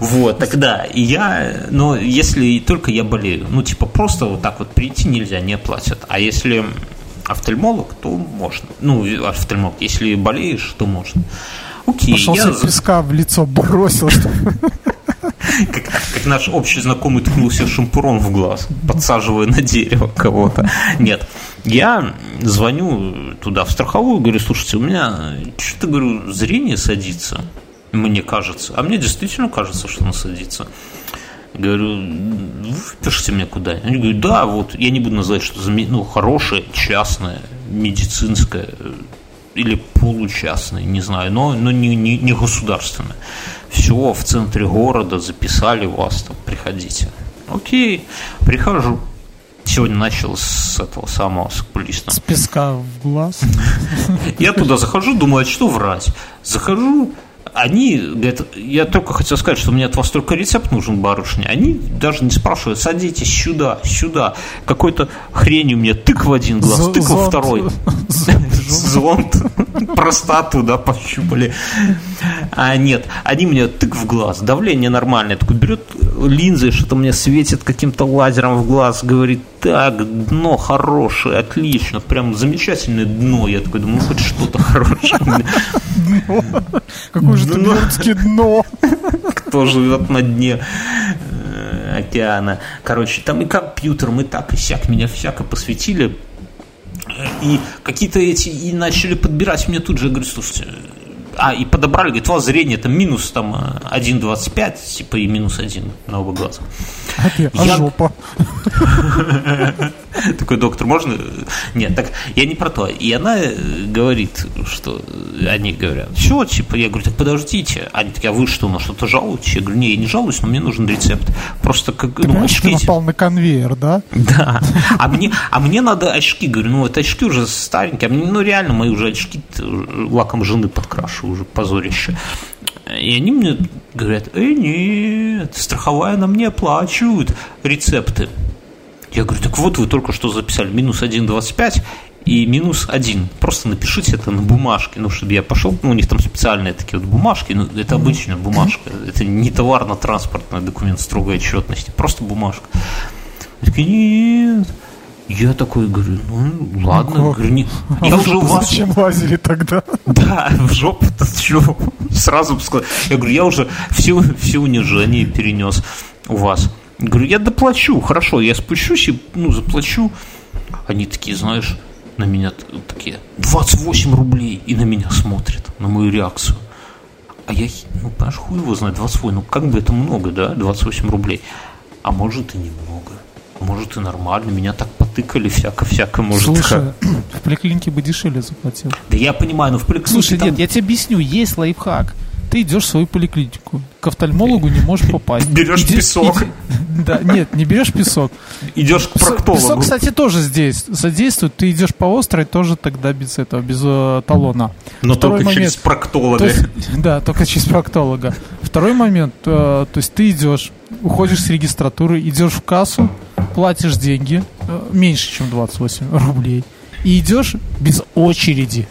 Вот, тогда. И я, но если только я болею, ну, типа, просто вот так вот прийти нельзя, не платят. А если офтальмолог, то можно. Ну, офтальмолог, если болеешь, то можно. Окей, Пошел я... песка в лицо бросил, *laughs* как, как наш общий знакомый ткнул себе шампурон в глаз, подсаживая на дерево кого-то. Нет. Я звоню туда, в страховую, говорю, слушайте, у меня что-то, говорю, зрение садится, мне кажется. А мне действительно кажется, что оно садится. Говорю, выпишите мне куда Они говорят, да, вот, я не буду называть, что ну, хорошее, частное, медицинское или получастное, не знаю, но, но не, не, не государственное все, в центре города, записали вас, там, приходите. Окей, прихожу. Сегодня начал с этого самого с окулиста. С песка в глаз. *laughs* Я туда захожу, думаю, а что врать? Захожу, они говорят, я только хотел сказать, что мне от вас только рецепт нужен, барышня. Они даже не спрашивают, садитесь сюда, сюда. Какой-то хрень у меня тык в один глаз, тык во второй. *laughs* Зонт. *laughs* Простату, да, пощупали. А нет, они мне тык в глаз, давление нормальное. Такой берет линзы, что-то мне светит каким-то лазером в глаз, говорит, так, дно хорошее, отлично, прям замечательное дно. Я такой думаю, ну хоть что-то хорошее. *laughs* Какое же ты дно. *laughs* Кто живет на дне э, океана. Короче, там и компьютер, мы так и сяк, меня всяко посвятили. И какие-то эти, и начали подбирать мне тут же, говорю, слушайте, а, и подобрали, говорит, у вас зрение там минус там 1,25, типа и минус 1 на оба глаза. А, ты, а я... жопа? *laughs* Такой доктор, можно? Нет, так я не про то. И она э, говорит, что они говорят, все, типа, я говорю, так подождите. Они такие, а вы что, на что-то жалуетесь? Я говорю, не, я не жалуюсь, но мне нужен рецепт. Просто как, ты ну, очки. Ты напал на конвейер, да? *laughs* Да. А мне, а мне надо очки. Говорю, ну, это очки уже старенькие. А мне, ну, реально, мои уже очки лаком жены уже позорище. И они мне говорят, э, нет, страховая нам не оплачивают рецепты. Я говорю, так вот вы только что записали минус 1,25 и минус 1. Просто напишите это на бумажке, ну, чтобы я пошел, ну, у них там специальные такие вот бумажки, ну, это обычная бумажка, это не товарно-транспортный документ строгой отчетности, просто бумажка. Я такие, нет, я такой говорю, ну ладно, ну, говорю, не... а я уже у вас... Зачем лазили тогда? *laughs* Да, в жопу-то что? Сразу бы сказал. Я говорю, я уже все, все унижение перенес у вас. Я говорю, я доплачу, хорошо, я спущусь и, ну, заплачу. Они такие, знаешь, на меня такие, 28 рублей, и на меня смотрят, на мою реакцию. А я, ну, понимаешь, хуй его знает, 28, ну, как бы это много, да, 28 рублей. А может и немного, может и нормально, меня так тыкали, всяко-всяко может. Слушай, *clears throat* в поликлинике бы дешевле заплатил. Да я понимаю, но в поликлинике Слушай, там... нет, я тебе объясню, есть лайфхак. Ты идешь в свою поликлинику, к офтальмологу не можешь попасть. Берешь Иди- песок. иди- да, нет, не берешь песок. Идешь к Песок, проктологу. кстати, тоже здесь содействует. Ты идешь по острой, тоже тогда без этого, без э, талона. но Второй только через момент. проктолога. То есть, *laughs* да, только через проктолога. Второй момент, э, то есть ты идешь, уходишь с регистратуры, идешь в кассу, платишь деньги, э, меньше, чем 28 рублей, и идешь без очереди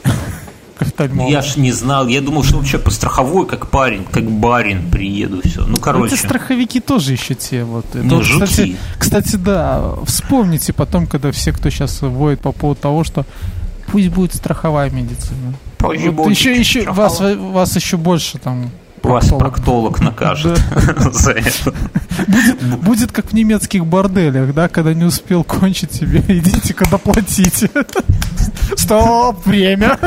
к офтальмологу. Я ж не знал, я думал, что вообще по страховой, как парень, как барин приеду, все. Ну, Ну, короче. Эти страховики тоже еще те вот. Это Ну, жуки. кстати, кстати, да, вспомните потом, когда все, кто сейчас воет по поводу того, что пусть будет страховая медицина. Позже Вот будет еще, еще страховая. вас, вас еще больше там Вас проктолог. накажет *laughs* за это. Будет как в немецких борделях, да, когда не успел кончить тебе, *laughs* идите, когда платите. Стоп, время.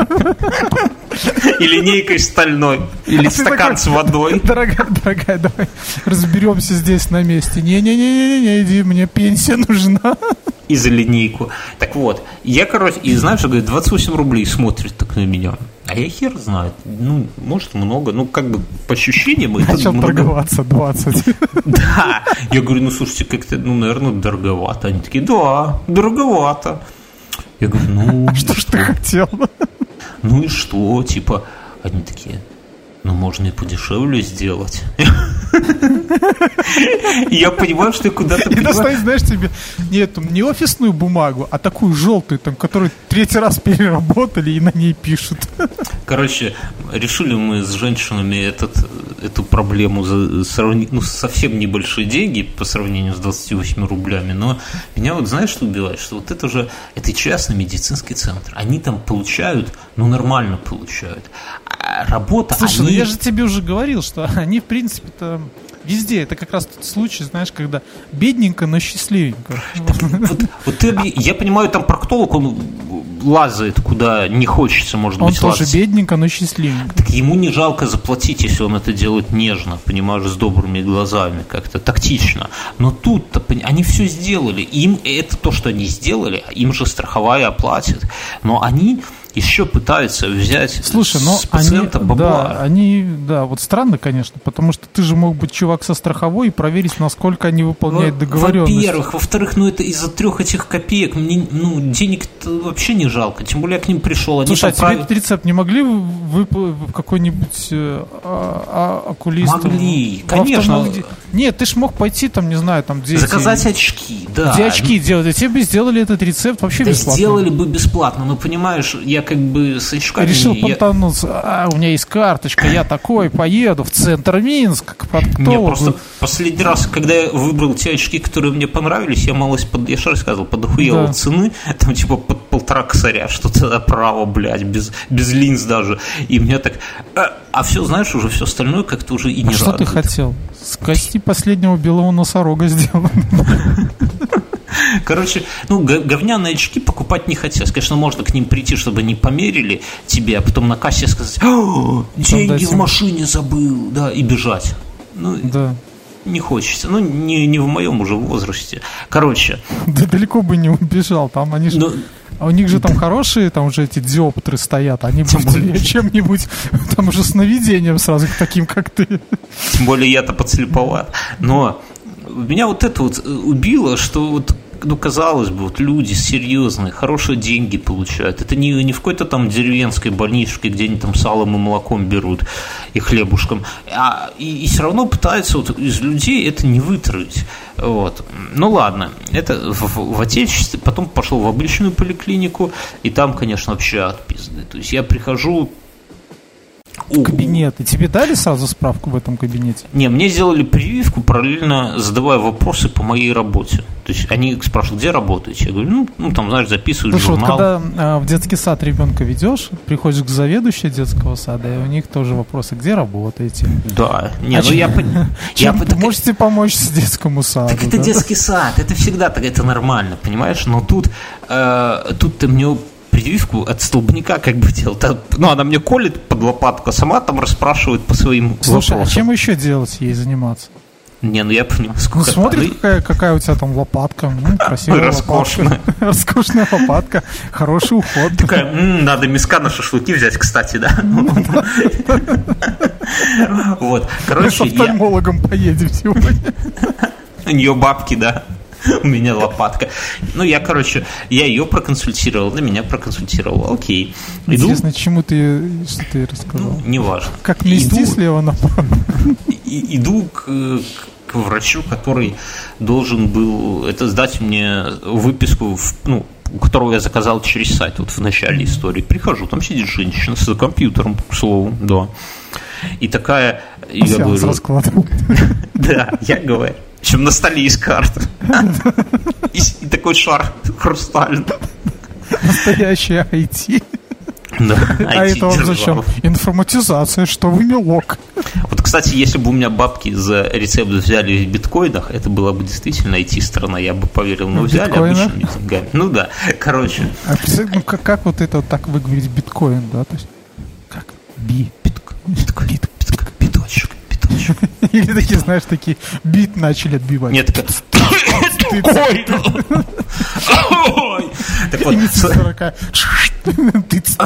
И линейкой стальной. Или А стакан такой, с водой. Дорогая, дорогая, давай разберемся здесь на месте. Не-не-не-не, иди, мне пенсия нужна. И за линейку. Так вот, я, короче, и знаешь, что говорит, 28 рублей смотрит так на меня. А я хер знает. Ну, может, много. Ну, как бы, по ощущениям, это Начал много. торговаться 20. Да. Я говорю, ну, слушайте, как-то, ну, наверное, дороговато. Они такие, да, дороговато. Я говорю, ну, *laughs* Что ж ты хотел? ну и что? Типа, они такие, ну, можно и подешевле сделать. Я понимаю, что я куда-то... И достать, знаешь, тебе не, эту, не офисную бумагу, а такую желтую, там, которую третий раз переработали и на ней пишут. Короче, решили мы с женщинами этот, эту проблему за сравни- ну, совсем небольшие деньги по сравнению с 28 рублями, но меня вот знаешь, что убивает? Что вот это же, это частный медицинский центр. Они там получают, ну, нормально получают. Работа, Слушай, ну они... я же тебе уже говорил, что *laughs* они, в принципе-то, везде. Это как раз тот случай, знаешь, когда бедненько, но счастливенько. Вот, вот ты объ- я понимаю, там проктолог, он лазает куда не хочется, может Он быть, тоже лазать. бедненько, но счастливенько. Так ему не жалко заплатить, если он это делает нежно, понимаешь, с добрыми глазами, как-то тактично. Но тут-то они все сделали. Им это то, что они сделали, им же страховая оплатит. Но они еще пытаются взять Слушай, но с пациента они, бабла. да, они, да, вот странно, конечно, потому что ты же мог быть чувак со страховой и проверить, насколько они выполняют Во- договоренность. Во-первых, во-вторых, ну это из-за трех этих копеек мне ну денег вообще не жалко. Тем более я к ним пришел. Они Слушай, а там тебе этот рецепт не могли выпл- в какой-нибудь э, а- а- окулист? Могли, в конечно. офтальмологи- Нет, ты ж мог пойти там, не знаю, там где эти- заказать очки, да. где очки делать, и тебе бы сделали этот рецепт вообще Да бесплатно. сделали бы бесплатно, но понимаешь, я как бы с очками... Решил я- понтануться. А, у меня есть карточка, я такой, поеду в центр Минск к Мне проктологу. просто последний раз, когда я выбрал те очки, которые мне понравились, я малость, под, я же рассказывал, подохуел Да. цены, *laughs* там типа под полтора косаря, что-то направо, блядь, без, без линз даже. И мне так... А, все, знаешь, уже все остальное как-то уже и не А что ты радует. хотел? С кости последнего белого носорога сделан. *laughs* Короче, ну, говняные очки покупать не хотелось. Конечно, можно к ним прийти, чтобы они померили тебе, а потом на кассе сказать, «О, деньги в машине забыл, да, и бежать. Ну, Да. не хочется. Ну, не, не в моем уже возрасте. Короче, Да далеко бы не убежал. Там они же. ну, А у них же там хорошие, там уже эти диоптры стоят. Они бы Тем более. чем-нибудь там уже сновидением сразу таким, как ты. Тем более я-то подслеповат. Но меня вот это вот э, убило, что вот ну, казалось бы, вот люди серьезные, хорошие деньги получают. Это не, не в какой-то там деревенской больничке, где они там салом и молоком берут и хлебушком. А, и, все равно пытаются вот из людей это не вытравить. Вот. Ну ладно, это в- в отечестве. Потом пошел в обычную поликлинику, и там, конечно, вообще отпизды. То есть я прихожу... Кабинет. И тебе дали сразу справку в этом кабинете? не, мне сделали прививку, параллельно задавая вопросы по моей работе. То есть они спрашивают, где работаете? Я говорю, ну, ну там, знаешь, записывают Слушай, вот журнал. когда а, в детский сад ребенка ведешь, приходишь к заведующей детского сада, и у них тоже вопросы, где работаете? Да, не, А ну *laughs* чем- я, я по- так- можете помочь с детскому саду? так это да? детский сад, это всегда так, это нормально, понимаешь? Но тут, э, тут ты мне прививку от столбняка как бы делал. Та- Ну, она мне колет под лопатку, а сама там расспрашивает по своим Слушай, а вопросам. чем еще делать ей заниматься? Не, ну я Ну, сколько смотри, там. какая, какая у тебя там лопатка. М, *laughs* красивая Роскошная. лопатка. *laughs* Роскошная лопатка. Хороший уход. Такая, «М, надо миска на шашлыки взять, кстати, да. *laughs* Вот, Мы с короче, офтальмологом поедем сегодня. У нее бабки, да. *laughs* У меня лопатка. Ну, я, короче, я ее проконсультировал, на меня проконсультировал. Окей. Иду, Интересно, чему ты, что ты рассказал? неважно. Как нести Иду- слева направо? иду к, к врачу, который должен был это сдать мне выписку, в- ну, которую я заказал через сайт вот в начале истории. Прихожу, там сидит женщина с компьютером, к слову, да. И такая, я говорю, *laughs* да, я говорю, чем на столе есть карта. *laughs* И, такой шар хрустальный. Настоящее IT. Да, А это вам зачем? Информатизация, что вы мелок. Вот, кстати, если бы у меня бабки за рецепт взяли в биткоинах, это была бы действительно IT-страна, я бы поверил, но взяли обычными деньгами. Ну да, короче, А ну как, как вот это вот так выговорить биткоин, да? То есть, как? Би. битко- *laughs* Или такие, знаешь, такие бит начали отбивать. Нет, такая... Ой! Ой! Так вот, И с- медсестра такая, *laughs* тыц, тыц,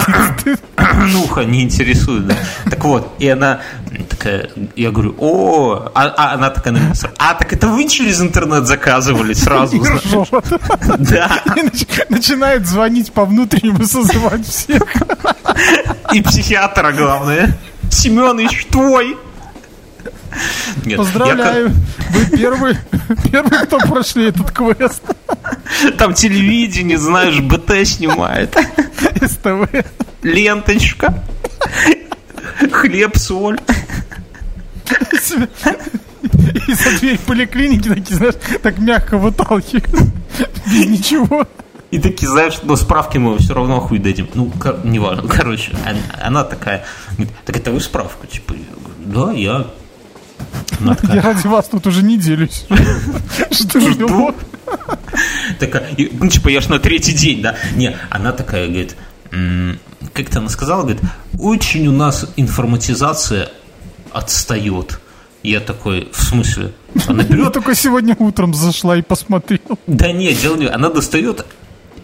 тыц. *coughs* Нуха не интересует, да. Так вот, и она такая, я говорю, о, а, а она такая на меня а, так это вы через интернет заказывали сразу? *laughs* Да, начинает звонить по внутреннему, созывать всех. и психиатра главное. Семеныч, твой. Нет, Поздравляю, вы первый, *laughs* первый, кто прошли этот квест. я- там телевидение, знаешь, БТ снимает. СТВ. Ленточка. Хлеб, соль. И за дверь поликлиники такие, знаешь, так мягко выталкивают. Без ничего. И такие, знаешь, но справки мы все равно хуй дадим. Ну, кор- неважно. Короче, она, она такая, говорит, так это вы справку? Типа, я да, я. Я ради вас тут уже неделю сижу. *laughs* Жду, Жду. такая, ну, типа, я ж на третий день, да? Не, она такая, говорит, «М, как-то она сказала, говорит, очень у нас информатизация отстает. Я такой, в смысле? Она *laughs* Я берет только сегодня утром зашла и посмотрела. Да нет, дело не... Она достает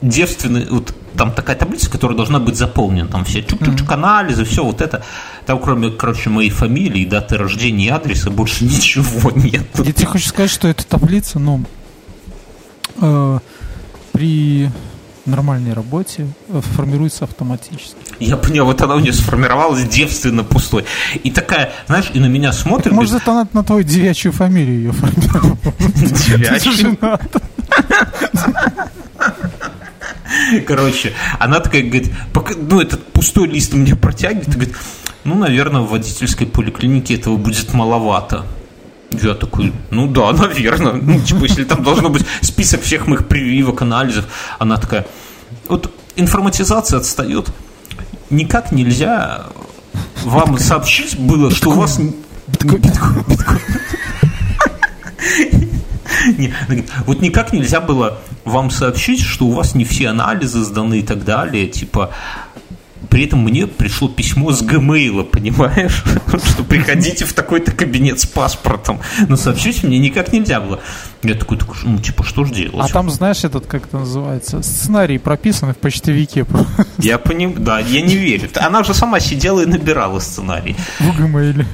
девственный... Вот там такая таблица, которая должна быть заполнена. Там все чук-чук анализы, все вот это. Там кроме, короче, моей фамилии, даты рождения и адреса больше ничего *laughs* нет. Я тебе хочу сказать, что эта таблица, ну, э, при нормальной работе э, формируется автоматически. Я понял, вот она у нее сформировалась девственно пустой. И такая, знаешь, и на меня смотрит, Может, это она на твою девячью фамилию ее формировала. *laughs* *laughs* женат. Короче, она такая говорит, ну, этот пустой лист мне протягивает, говорит, ну, наверное, в водительской поликлинике этого будет маловато. Я такой, ну да, наверное. Ну, типа, если там должно быть список всех моих прививок, анализов. Она такая, вот информатизация отстает. Никак нельзя вам сообщить было, что у вас... Биткоин, биткоин. *laughs* *laughs* Не, говорит, вот никак нельзя было вам сообщить, что у вас не все анализы сданы и так далее, типа при этом мне пришло письмо с Gmail, понимаешь? *laughs* Что приходите в такой-то кабинет с паспортом. Но сообщить мне никак нельзя было. Я такой, такой, ну, типа, что ж делать? А там, знаешь, этот, как это называется, сценарий прописан в почтовике Я понимаю, да, я не верю. Она же сама сидела и набирала сценарий. в Gmail.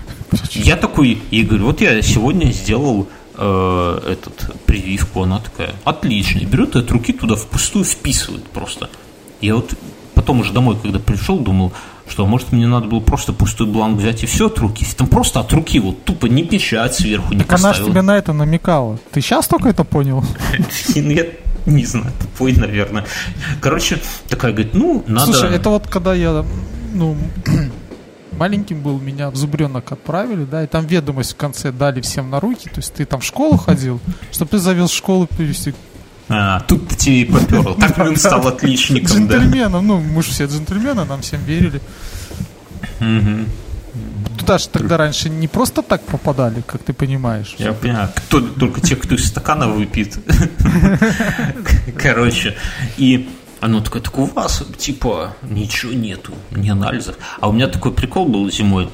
Я такой, ей говорю, вот я сегодня сделал э, этот прививку, она такая, отлично, И берет и от руки туда впустую вписывает просто. Я вот потом уже домой, когда пришел, думал, что может мне надо было просто пустой бланк взять и все от руки. Там просто от руки вот тупо не печать сверху не Так она же тебе на это намекала. Ты сейчас только это понял? *laughs* Ну, Я не знаю, тупой, наверное. Короче, такая говорит, ну, надо... Слушай, это вот когда я, ну, *clears throat* маленьким был, меня в зубренок отправили, да, и там ведомость в конце дали всем на руки, то есть ты там в школу ходил, чтобы ты завел школу привести А, тут ты тебе и поперл. Так он стал отличником, джентльменом, ну, мы же все джентльмены, нам всем верили. Туда же тогда раньше не просто так попадали, как ты понимаешь. Я понимаю, кто, только те, кто из стакана выпьет. *laughs* Короче, и оно такое, так у вас, типа, ничего нету, ни анализов. А у меня такой прикол был зимой.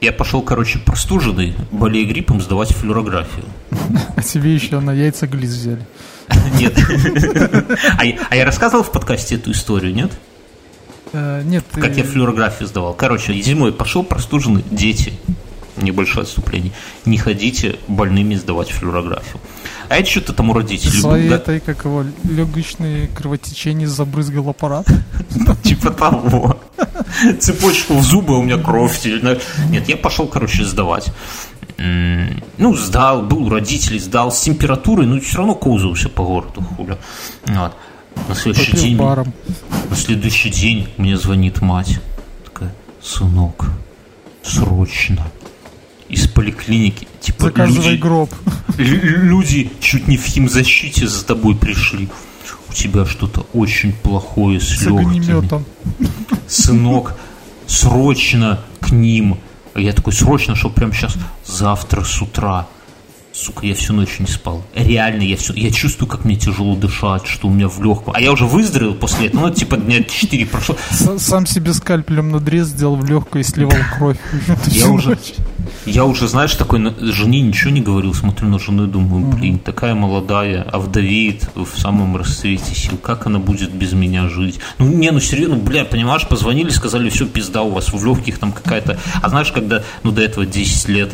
Я пошел, короче, простуженный, болея гриппом, сдавать флюорографию. А тебе еще на яйца глиз взяли. Нет. А, а я рассказывал в подкасте эту историю, нет? Э, нет. Как я флюорографию сдавал. Короче, зимой пошел простуженный, дети, небольшое отступление, не ходите больными сдавать флюорографию. А это что-то там у родителей. Своей этой, как его, легочные кровотечения забрызгал аппарат. *laughs* Типа того. Цепочку в зубы, у меня кровь. Нет, я пошел, короче, сдавать. Ну, сдал, был у родителей, сдал с температурой, но все равно коузался по городу, хуля. Вот. На следующий день... Баром. На следующий день мне звонит мать. Такая, сынок, срочно из поликлиники. Типа, Заказывай люди, гроб. Люди чуть не в химзащите за тобой пришли. У тебя что-то очень плохое с, с легкими. Сынок, срочно к ним. Я такой, срочно, что прямо сейчас, завтра с утра Сука, я всю ночь не спал. Реально, я все, я чувствую, как мне тяжело дышать, что у меня в легком. А я уже выздоровел после этого, ну, типа дня 4 прошло. Сам себе скальпелем надрез сделал в легкое и сливал кровь. *laughs* Я уже, я уже, знаешь, такой жене ничего не говорил, смотрю на жену и думаю, блин, такая молодая, овдовеет в самом расцвете сил, как она будет без меня жить? Ну, не, ну, серьезно, бля, понимаешь, позвонили, сказали, все, пизда у вас, в легких там какая-то... А знаешь, когда, ну, до этого 10 лет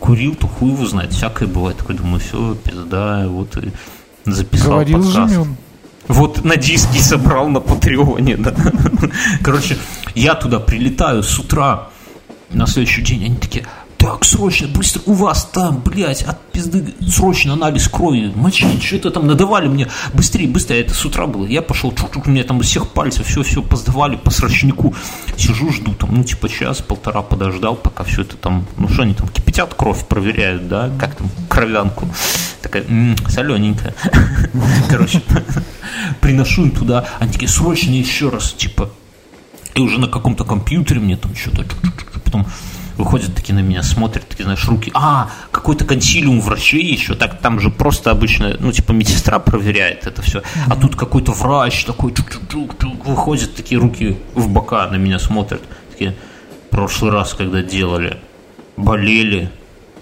курил, то хуй его знает. Всякое бывает. Такой думаю, все, пизда, вот и записал Говорил подкаст. Жмем. Вот на диски собрал на Патреоне, да. Короче, я туда прилетаю с утра на следующий день, они такие, так, срочно, быстро, у вас там, блядь, от пизды, срочно анализ крови, мочить, что это там надавали мне, быстрее, быстрее, это с утра было, я пошел, чук-чук, мне там из всех пальцев все-все поздавали по срочнику, сижу, жду там, ну, типа, час, полтора подождал, пока все это там, ну, что они там, кипятят кровь, проверяют, да, как там, кровянку, такая, м-м, солененькая, *laughs* короче, приношу им туда, они такие, срочно еще раз, типа, и уже на каком-то компьютере мне там что-то, потом выходят такие на меня, смотрят, такие, знаешь, руки. А, какой-то консилиум врачей еще, так там же просто обычно, ну, типа, медсестра проверяет это все. А тут какой-то врач такой, чук-чук-чук, выходят такие руки в бока на меня смотрят. Такие, прошлый раз, когда делали, болели.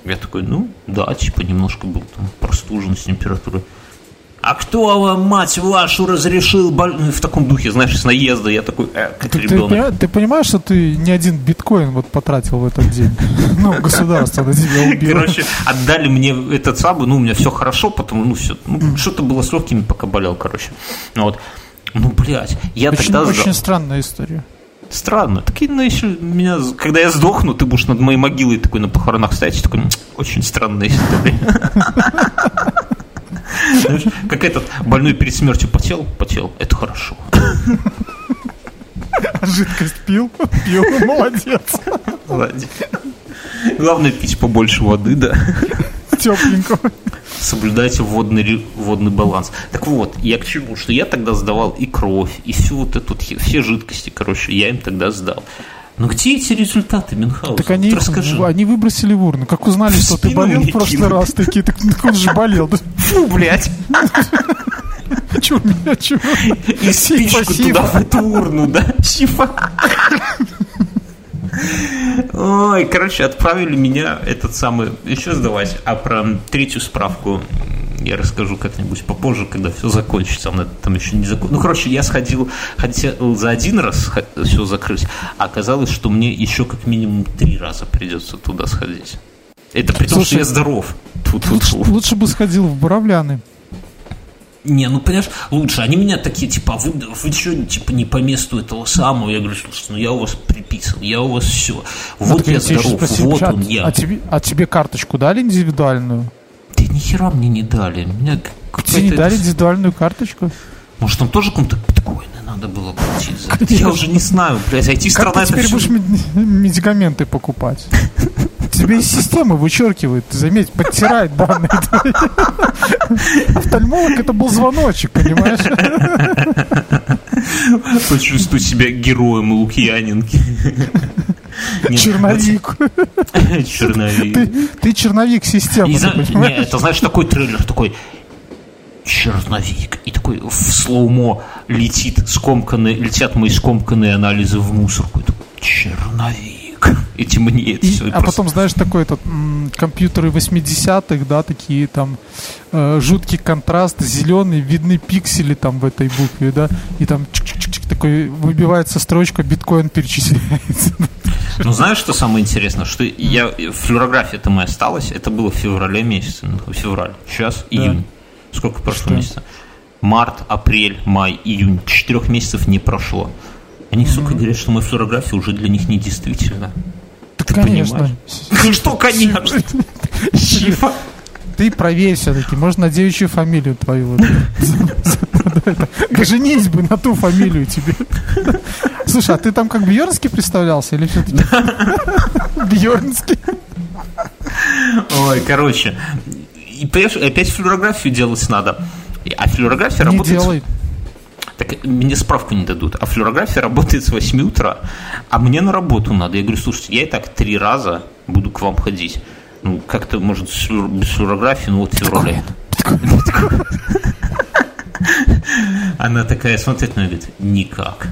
Я такой, ну, да, типа, немножко был там простужен с температурой. А кто вам, мать вашу, разрешил ну, в таком духе, знаешь, с наезда, я такой, э, как ты, ребенок. Ты, ты понимаешь, что ты не один биткоин вот потратил в этот день? *laughs* Ну, государство на тебя убило. Короче, отдали мне этот самый, ну, у меня все хорошо, потому, ну, все, ну, что-то было с легкими, пока болел, короче. Ну, вот. Ну, блядь, я очень, тогда... Очень странная история. Странно. Такие, ну, еще меня, когда я сдохну, ты будешь над моей могилой такой на похоронах стоять, такой, очень странная история. *laughs* Как этот больной перед смертью потел, потел, это хорошо. А жидкость пил? Пил, молодец. Молодец. Главное пить побольше воды, да. Тепленького. Соблюдайте водный, водный баланс. Так вот, я к чему? Что я тогда сдавал и кровь, и всю вот эту, все жидкости, короче, я им тогда сдал. Но где эти результаты, Мюнхгаузен? Так они, расскажи. они выбросили в урну. Как узнали, что ты болел в прошлый кинули. раз? Такие, так он же болел. Фу, блядь. Чего меня, чего? И спичку туда, в эту урну, да? Сифа. Ой, короче, отправили меня этот самый... Еще сдавать. А про третью справку я расскажу как-нибудь попозже, когда все закончится. Она там еще не закон. Ну, короче, я сходил, хотел за один раз все закрыть, а оказалось, что мне еще как минимум три раза придется туда сходить. Это при том, Слушай, что я здоров. Тут, лучше, тут. лучше бы сходил в Буравляны. Не, ну понимаешь, лучше. Они меня такие, типа, «А вы, вы что, типа, не по месту этого самого? Я говорю, слушай, ну я у вас приписан, я у вас все. Вот так я здоров, спросил, вот он я. А тебе, а тебе карточку дали индивидуальную? Ни хера мне не дали. Меня Тебе не дали индивидуальную карточку? Может, там тоже каком-то биткоины надо было платить за это? Я уже не знаю, блядь, IT-страна ты теперь будешь медикаменты покупать? Тебе из системы вычеркивает, заметь, подтирает данные. Офтальмолог это был звоночек, понимаешь? Почувствуй себя героем Лукьяненки. Черновик. *laughs* Черновик. Ты, черновик системы. И, это знаешь такой трейлер такой черновик. И такой в слоумо летит скомканные, летят мои скомканные анализы в мусорку. И черновик. *laughs* и темнеет И- все. а потом, знаешь, такой этот м, компьютеры 80-х, да, такие там э, жуткий контраст, зеленый, видны пиксели там в этой букве, да, и там чик-чик-чик такой выбивается строчка, биткоин перечисляется. *laughs* Ну, знаешь, что самое интересное? Что я, флюорография-то моя осталась, это было в феврале месяце, ну, февраль, сейчас июнь. Сколько прошло Что? месяца? Март, апрель, май, июнь. Четырех месяцев не прошло. Они, сука, говорят, что моя флюорография уже для них недействительна. Ты Конечно. понимаешь? *laughs* Ну что, конечно. *laughs* Чего? Ты проверь все-таки, может на девичью фамилию твою. Женись бы на ту фамилию тебе. Слушай, а ты там как Бьернский представлялся или все-таки? Бьернский. Ой, короче. И, опять флюорографию делать надо. А флюорография Не работает... делай. Так мне справку не дадут. А флюорография работает с 8 утра, а мне на работу надо. Я говорю, слушайте, я и так три раза буду к вам ходить. Ну, как-то, может, с флюор- без флюорографии, ну вот в феврале. Она такая смотрит на меня и говорит, никак.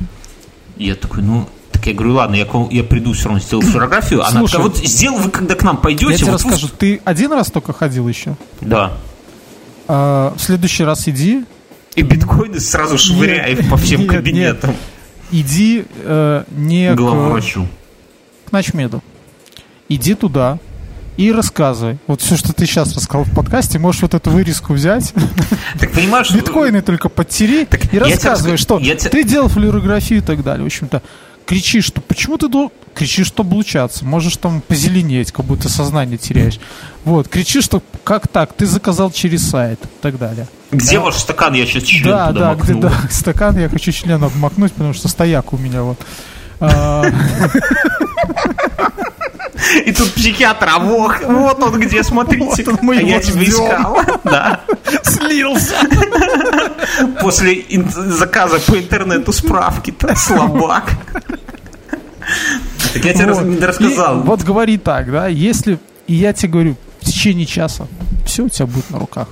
Я такой, ну, так я говорю, ладно, я, к я приду все равно сделать флюорографию. Она Слушай, такая, вот сделал вы, когда к нам пойдете. Я тебе вот расскажу, ты один раз только ходил еще? Да. А, в следующий раз иди, И биткоины сразу швыряй по всем нет, кабинетам. иди э, не к, Главврачу. к ночмеду. Иди туда и рассказывай. Вот все, что ты сейчас рассказал в подкасте, можешь вот эту вырезку взять, Так понимаешь, что- биткоины только подтери Так и рассказывай, что я ты делал флюорографию и так далее. В общем-то, кричишь, что почему ты дол... кричишь, что облучаться, можешь там позеленеть, как будто сознание теряешь. Вот, кричишь, что как так, ты заказал через сайт и так далее. Где ваш стакан? Я сейчас член да, туда да, где, макну. да, *laughs* стакан я хочу член обмакнуть, потому что стояк у меня вот. *laughs* И тут психиатр, а вот, вот он где, смотрите. Вот он, мы а я тебя искал. Да. *laughs* Слился. После ин- заказа по интернету справки-то, слабак. Так я тебе Вот. раз- не И рассказал. вот говори так, да, если, и я тебе говорю, в течение часа все у тебя будет на руках.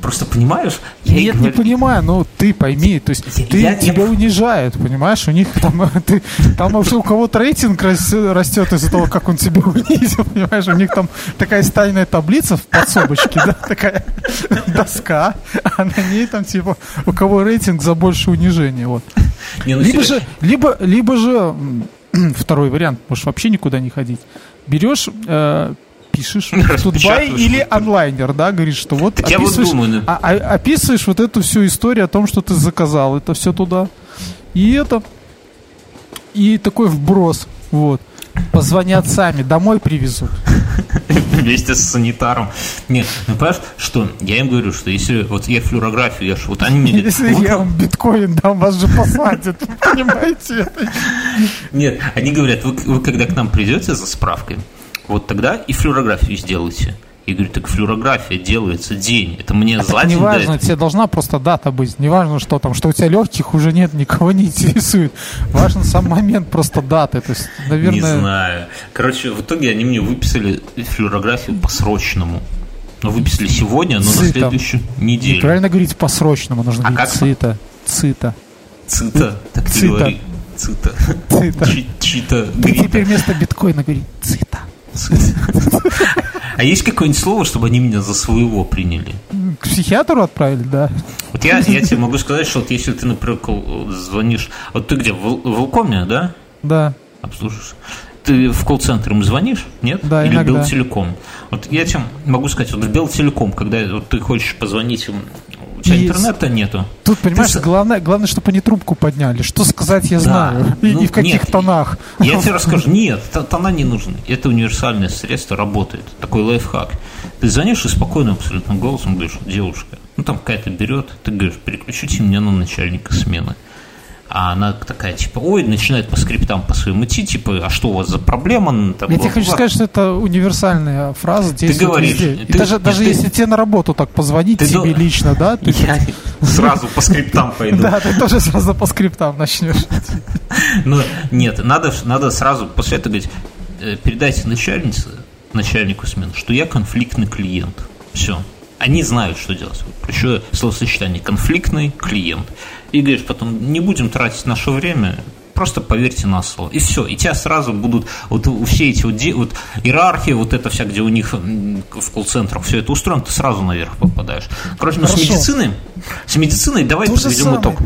Просто понимаешь, я Нет, не говорю- понимаю, но ты пойми, то есть Я- ты, я- я- тебя унижают, понимаешь, у них там, *laughs* ты, там вообще у кого-то рейтинг рас- растет из-за того, как он тебя *laughs* унизил, понимаешь, у них там такая стальная таблица в подсобочке, да, такая *laughs* доска, а на ней там типа у кого рейтинг за больше унижение, вот. Не, ну, Либо же, либо, либо же *clears throat* второй вариант, можешь вообще никуда не ходить. Берешь, э, пишешь *laughs* в Тутбай или онлайнер, да, говоришь, что вот Так я вот описываешь, думаю, ну. а- а- описываешь вот эту всю историю о том, что ты заказал, это все туда. И это, и такой вброс, вот. Позвонят сами, домой привезут. *laughs* вместе с санитаром. Нет, ну понимаешь, что я им говорю, что если вот я флюорографию, я вот они мне *laughs* Если вот я вам биткоин дам, вас же посадят. Понимаете? Нет, они говорят, вы, вы когда к нам придете за справкой, вот тогда и флюорографию сделайте. Я говорю, так флюорография делается день. Это мне за Так день не важно, тебе должна просто дата быть. Не важно, что там, что у тебя легких уже нет, никого не интересует. Важен сам момент просто даты. То есть, Не наверное, знаю. Короче, в итоге они мне выписали флюорографию по-срочному. Ну, выписали сегодня, но на Цита. следующую неделю. неправильно говорить по-срочному, нужно А говорить как? цита. Цита. Цита, так ты Цита. говори. Цита. Цита. Чи- Чита. Ты теперь вместо биткоина говори цита. *laughs* А есть какое-нибудь слово, чтобы они меня за своего приняли? К психиатру отправили, да. Вот я, я тебе могу сказать, что вот если ты, например, звонишь... Вот ты где, в в Волкоме, да? Да. Обслуживаешь? Ты в колл-центр им звонишь, нет? Да, Или иногда. Белтелеком? Вот я тебе могу сказать, вот в Белтелеком, когда вот ты хочешь позвонить им, Есть. интернета нету. Тут, понимаешь, с- главное, главное, чтобы они трубку подняли. Что сказать, я Да. знаю. И, Ну, и в каких нет, тонах. Я тебе расскажу, нет, тона не нужны. Это универсальное средство, работает. Такой лайфхак. Ты звонишь и спокойным абсолютно голосом говоришь, девушка, ну там какая-то берет, ты говоришь, переключите меня на начальника смены. А она такая, типа, ой, начинает по скриптам по своим идти, типа, а что у вас за проблема? Ну, там, Я тебе хочу сказать, что это универсальная фраза, действует говоришь, везде. И ты- даже, ты- даже ты- если тебе на работу так позвонить Ты тебе до- лично, да, ты, Я сразу по скриптам *laughs* пойду. да, ты тоже сразу по скриптам начнешь. Но нет, надо, надо сразу после этого говорить, э, передайте начальнице, начальнику смены, что я конфликтный клиент. Все. Они знают, что делать. Еще словосочетание конфликтный клиент. И говоришь потом, не будем тратить наше время, Просто поверьте на слово. И все. И тебя сразу будут вот все эти вот, вот иерархии, вот это вся, где у них в колл-центрах все это устроено, ты сразу наверх попадаешь. Короче, ну, с медициной, с медициной давай То подведем итог.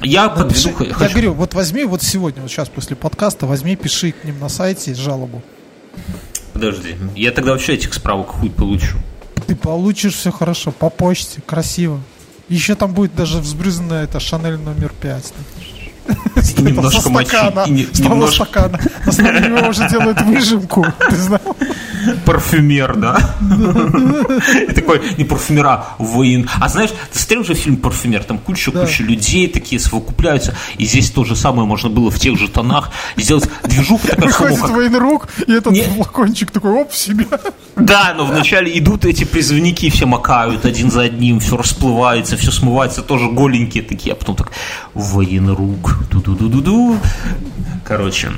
Я подведу. Я хочу. говорю, вот возьми вот сегодня, вот сейчас после подкаста, возьми, пиши к ним на сайте жалобу. Подожди, я тогда вообще этих справок хуй получу. Ты получишь все хорошо, по почте, красиво. Еще там будет даже взбрызана это Шанель номер пять. Немножко мочи. Немножко стакана. На деле уже делают выжимку. Ты знал? Парфюмер, да? И такой, не парфюмера, воин. А знаешь, ты смотрел уже фильм «Парфюмер»? Там куча-куча людей такие совокупляются. И здесь то же самое можно было в тех же тонах сделать движуху такая Выходит военрук, и этот флакончик такой, оп, в себя. Да, но вначале идут эти призывники, все макают один за одним, все расплывается, все смывается, тоже голенькие такие, а потом так, военрук, Ду-ду-ду-ду-ду. Короче,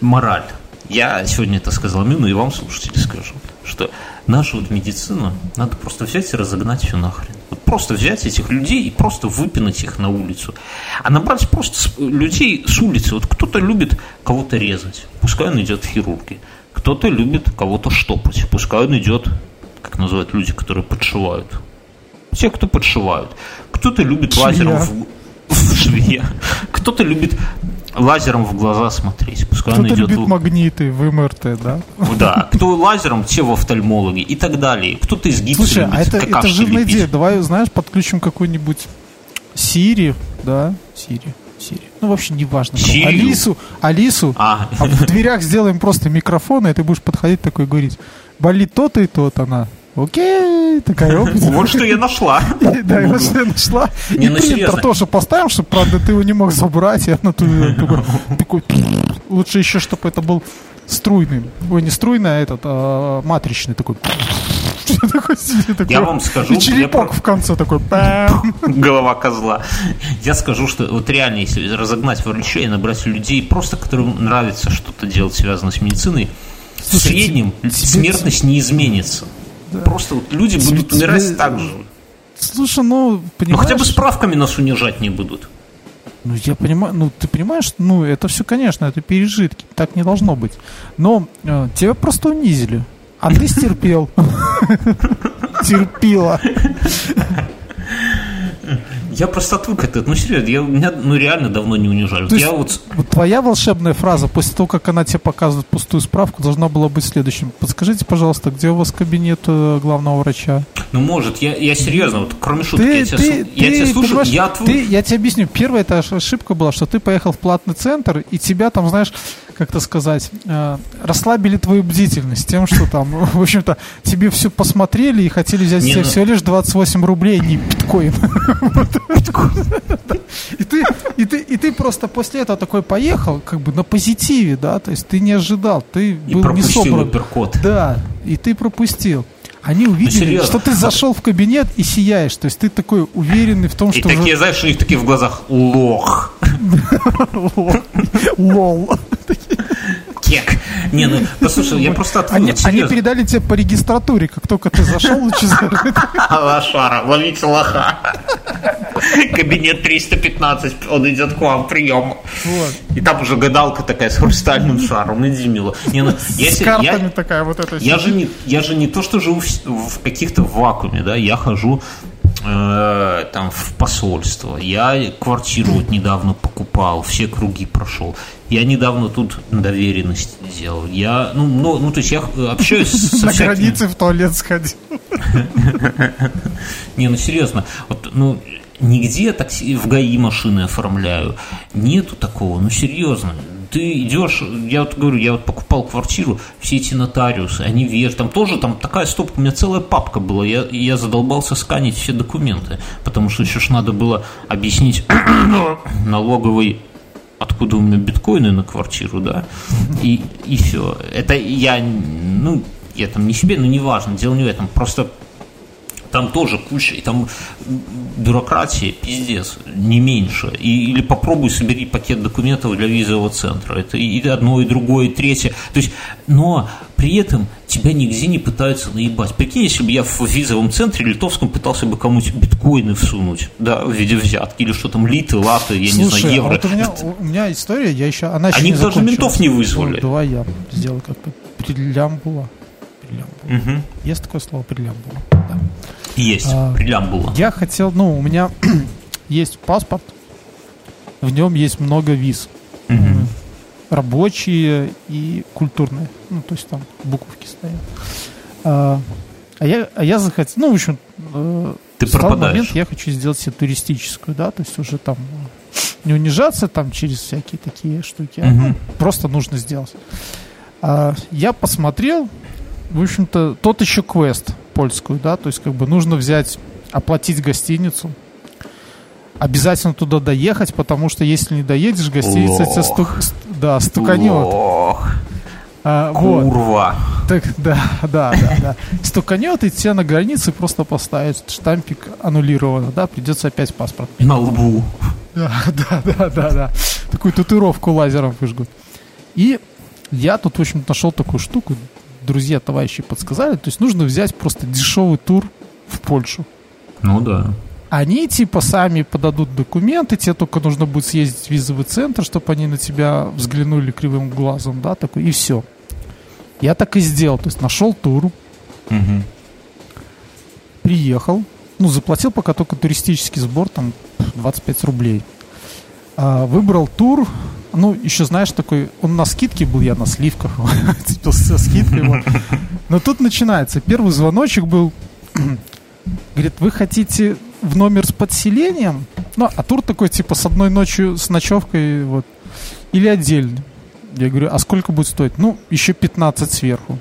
мораль. Я сегодня это сказал Мину и вам, слушатели, скажу, что нашу вот медицину надо просто взять и разогнать все нахрен. Вот просто взять этих людей и просто выпинать их на улицу. А набрать просто людей с улицы. Вот кто-то любит кого-то резать, пускай он идет в хирурги. Кто-то любит кого-то штопать, пускай он идет, как называют люди, которые подшивают. Те, кто подшивают. Кто-то любит Швея. лазером в швея. Кто-то любит лазером в глаза смотреть. Пускай Кто-то идет любит магниты в МРТ, да? Да. Кто лазером, те в офтальмологи и так далее. Кто-то из гипса Слушай, любит а это, это жирная идея. Давай, знаешь, подключим какой-нибудь Сири, да, Сири. Сири. Ну, вообще не важно. Алису, Алису, а. а в дверях сделаем просто микрофон, и ты будешь подходить такой и говорить, болит то-то и то-то она окей, такая опция. *laughs* Вот что я нашла. Да, вот что я нашла. И принтер тоже поставим, чтобы, правда, ты его не мог забрать. И она такой, лучше еще, чтобы это был струйный. Ой, не струйный, а этот, а, матричный такой. Я вам скажу... И черепок в конце такой... Голова козла. Я скажу, что вот реально, если разогнать врачей и набрать людей, просто которым нравится что-то делать, связанное с медициной, в среднем смертность не изменится. Да. Просто вот люди будут умирать так же. Слушай, ну, понимаешь... Ну, хотя бы справками нас унижать не будут. Ну, я понимаю, ну, ты понимаешь, ну, это все, конечно, это пережитки, так не должно быть. Но э, тебя просто унизили, а ты стерпел. *laughs* Терпила. Я просто отвык от этого. Ну, серьезно, я, меня ну, реально давно не унижали. Я вот... вот твоя волшебная фраза, после того, как она тебе показывает пустую справку, должна была быть следующим. Подскажите, пожалуйста, где у вас кабинет э, главного врача? Ну, может, я, я серьезно, вот кроме шутки, ты, я, тебя, ты, я ты, тебя слушаю, я отвык. Ты, я тебе объясню. Первая эта ошибка была, что ты поехал в платный центр, и тебя там, знаешь, как-то сказать, э, расслабили твою бдительность тем, что там, *laughs* в общем-то, тебе все посмотрели и хотели взять не, ну... всего лишь 28 рублей, а не биткоин. *laughs* *laughs* И ты, просто после этого такой поехал, как бы на позитиве, да, то есть ты не ожидал, ты был не собран. Да, и ты пропустил. Они увидели, ну, что ты зашел в кабинет и сияешь. То есть ты такой уверенный в том, что... И такие, знаешь, у них такие в глазах лох. *laughs* Лол. *laughs* Кек. Не, ну, послушай, я просто они, они передали тебе по регистратуре, как только ты зашел, лучезар. *laughs* Лошара, ловите лоха. Кабинет 315, он идет к вам, прием. Вот. И там уже гадалка такая с хрустальным *laughs* шаром, иди, мило. Не, ну, с картами я, такая вот эта. Я же, не, я же не то, что живу в, в каких-то вакууме, да, я хожу э, там в посольство. Я квартиру вот недавно покупал, все круги прошел. Я недавно тут доверенность сделал. Я, ну, ну, ну то есть я общаюсь с На границе в туалет сходил. Не, ну серьезно, вот, ну, нигде такси в ГАИ машины оформляю. Нету такого, ну серьезно ты идешь, я вот говорю, я вот покупал квартиру, все эти нотариусы, они веш, там тоже там такая стопка, у меня целая папка была, я, я задолбался сканить все документы, потому что еще ж надо было объяснить *coughs* налоговой откуда у меня биткоины на квартиру, да, и, и все. Это я, ну, я там не себе, но неважно, дело не в этом, просто там тоже куча, и там бюрократия, пиздец, не меньше. И, или попробуй собери пакет документов для визового центра. Это и одно, и другое, и третье. То есть, но при этом тебя нигде не пытаются наебать. Прикинь, если бы я в визовом центре литовском пытался бы кому-нибудь биткоины всунуть, да, в виде взятки, или что там, литы, латы, я Слушай, не знаю, евро. А вот у меня, у меня история, я еще, она еще Они не даже ментов не вызвали. Ну, давай я сделаю как-то прилямбула. Прилямбула. Мгм. Есть такое слово прилямбула? Да. Есть, А, прилямбула. Я хотел, ну, у меня *clears throat* есть паспорт, в нем есть много виз. Мгм. Рабочие и культурные. Ну, то есть там буковки стоят. А, а я, а я захотел, ну, в общем, э, Ты стал пропадаешь. момент, я хочу сделать себе туристическую, да, то есть уже там э, не унижаться там через всякие такие штуки, а, Мгм. ну, просто нужно сделать. А, я посмотрел, в общем-то, тот еще квест польскую, да, то есть как бы нужно взять, оплатить гостиницу, обязательно туда доехать, потому что если не доедешь, гостиница Лох. стук, ст- да, стуканет. Ох, А, вот. курва. Так, да, да, да, да. Стуканет, и тебя на границе просто поставят штампик аннулировано, да, придется опять паспорт. На лбу. Да, да, да, да, да. Такую татуировку лазером выжгут. И я тут, в общем, нашел такую штуку, друзья, товарищи подсказали, то есть нужно взять просто дешевый тур в Польшу. Ну да. Они типа сами подадут документы, тебе только нужно будет съездить в визовый центр, чтобы они на тебя взглянули кривым глазом, да, такой, и все. Я так и сделал, то есть нашел тур, Мгм. приехал, ну, заплатил пока только туристический сбор, там, 25 рублей. А, выбрал тур, ну, еще, знаешь, такой, он на скидке был, я на сливках, *laughs* со скидкой, вот. Но тут начинается, первый звоночек был, *clears throat* говорит, вы хотите в номер с подселением? Ну, а тур такой, типа, с одной ночью, с ночевкой, вот, или отдельно? Я говорю, а сколько будет стоить? Ну, еще 15 сверху.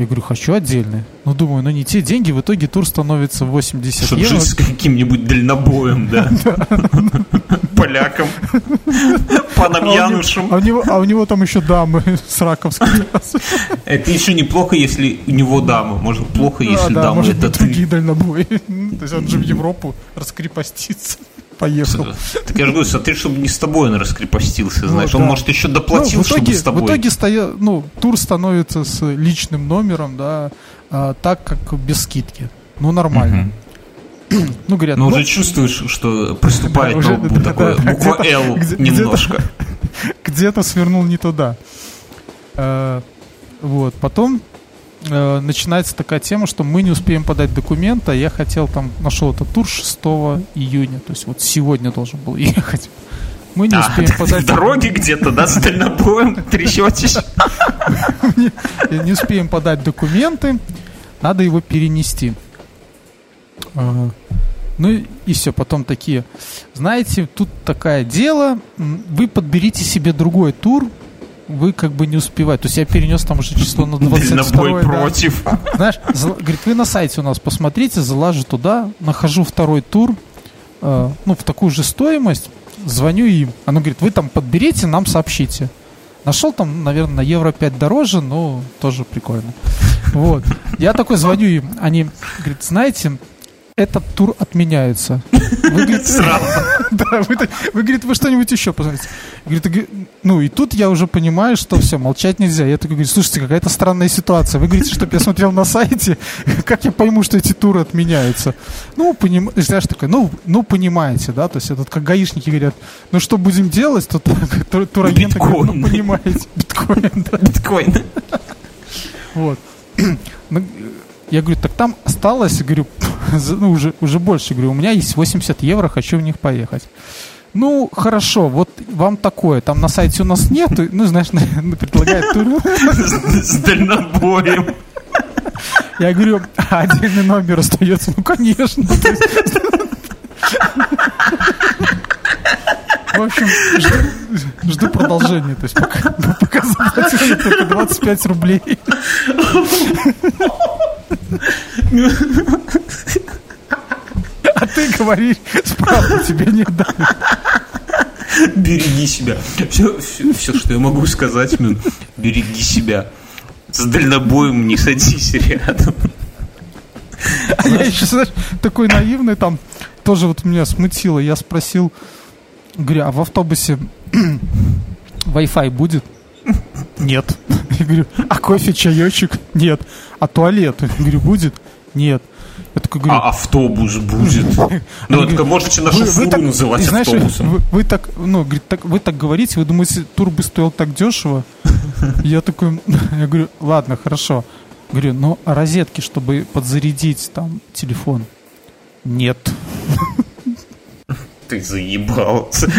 Я говорю, хочу отдельный. Ну, думаю, ну не те деньги, в итоге тур становится 80 Чтобы евро. жить с каким-нибудь дальнобоем, да? Поляком. Паном А у, него, Янушем. а, у него, а у него там еще дамы с раковской. *laughs* Это еще неплохо, если у него дама. Может, плохо, если да, дама может другие дальнобои. *laughs* То есть он же в Европу раскрепостится. Поехал. *laughs* Так я же говорю, смотри, чтобы не с тобой он раскрепостился, знаешь. Ну, Он, да. может, еще Ну, доплатил, в итоге, чтобы с в тобой. итоге стоя, ну, тур становится с личным номером, да, а, так как без скидки. Ну, нормально. *clears throat* Ну, говорят, Но ну, уже чувствуешь, что приступает *laughs* уже, такое буква где- немножко. *laughs* где-то свернул не туда. Э, Вот, потом э, начинается такая тема, что мы не успеем подать документы. а Я хотел там, нашел этот тур 6 июня, то есть вот сегодня должен был *laughs* ехать. Мы не А, успеем *laughs* ты в подать дороге где-то, да, с дальнобоем *laughs* трясетесь? не успеем подать документы, надо его перенести. А, Ну и, все, потом такие, знаете, тут такое дело, вы подберите себе другой тур, вы как бы не успеваете. То есть я перенес там уже число на *laughs* 22 Дальнобой да. против. *laughs* Знаешь, говорит, вы на сайте у нас посмотрите, залажу туда, нахожу второй тур, э, ну, в такую же стоимость, звоню им. Она говорит, вы там подберите, нам сообщите. Нашел там, наверное, на евро 5 дороже, но тоже прикольно. *laughs* Вот. Я такой звоню им, они говорят, знаете, этот тур отменяется. Вы, говорит, *laughs* да, вы, вы, говорит, вы что-нибудь еще посмотрите. Говорит, «Г- ну и тут я уже понимаю, что все, молчать нельзя. Я такой говорю, слушайте, какая-то странная ситуация. Вы говорите, чтобы я смотрел на сайте, *laughs* как я пойму, что эти туры отменяются? Ну, поним... знаешь, такой, ну, ну, понимаете, да, то есть это как гаишники говорят, ну, что будем делать, то *laughs* тур- турагенты говорят, ну, понимаете, биткоин, да. Биткоин. Вот. *clears throat* Ну, Я говорю, так там осталось, говорю, ну, уже, уже больше. Говорю, у меня есть 80 евро, хочу в них поехать. Ну, хорошо, вот вам такое. Там на сайте у нас нету, ну, знаешь, *laughs* на- предлагает тур. С дальнобоем. Я говорю, а отдельный номер остается? Ну, конечно. *laughs* В общем, жду, жду продолжения. То есть пока, пока заплатили только 25 рублей. А ты говоришь, справку тебе не дали. Береги себя. Все, все, что я могу сказать, Мин, береги себя. С дальнобоем не садись рядом. А я еще, знаешь, такой наивный там, тоже вот меня смутило. Я спросил, говорю, а в автобусе *clears throat* Wi-Fi будет? Нет. Я говорю, а кофе, чаечек? Нет. А туалет? Я говорю, будет? Нет. Я такой говорю, А автобус будет. *laughs* Ну, это можете нашу вы, фуру так, называть знаешь, автобусом. Вы, вы так, ну, говорит, так, вы так говорите, вы думаете, тур бы стоил так дешево? Я такой, *laughs* я говорю, ладно, хорошо. Говорю, ну, а розетки, чтобы подзарядить там телефон? Нет. Ты заебался.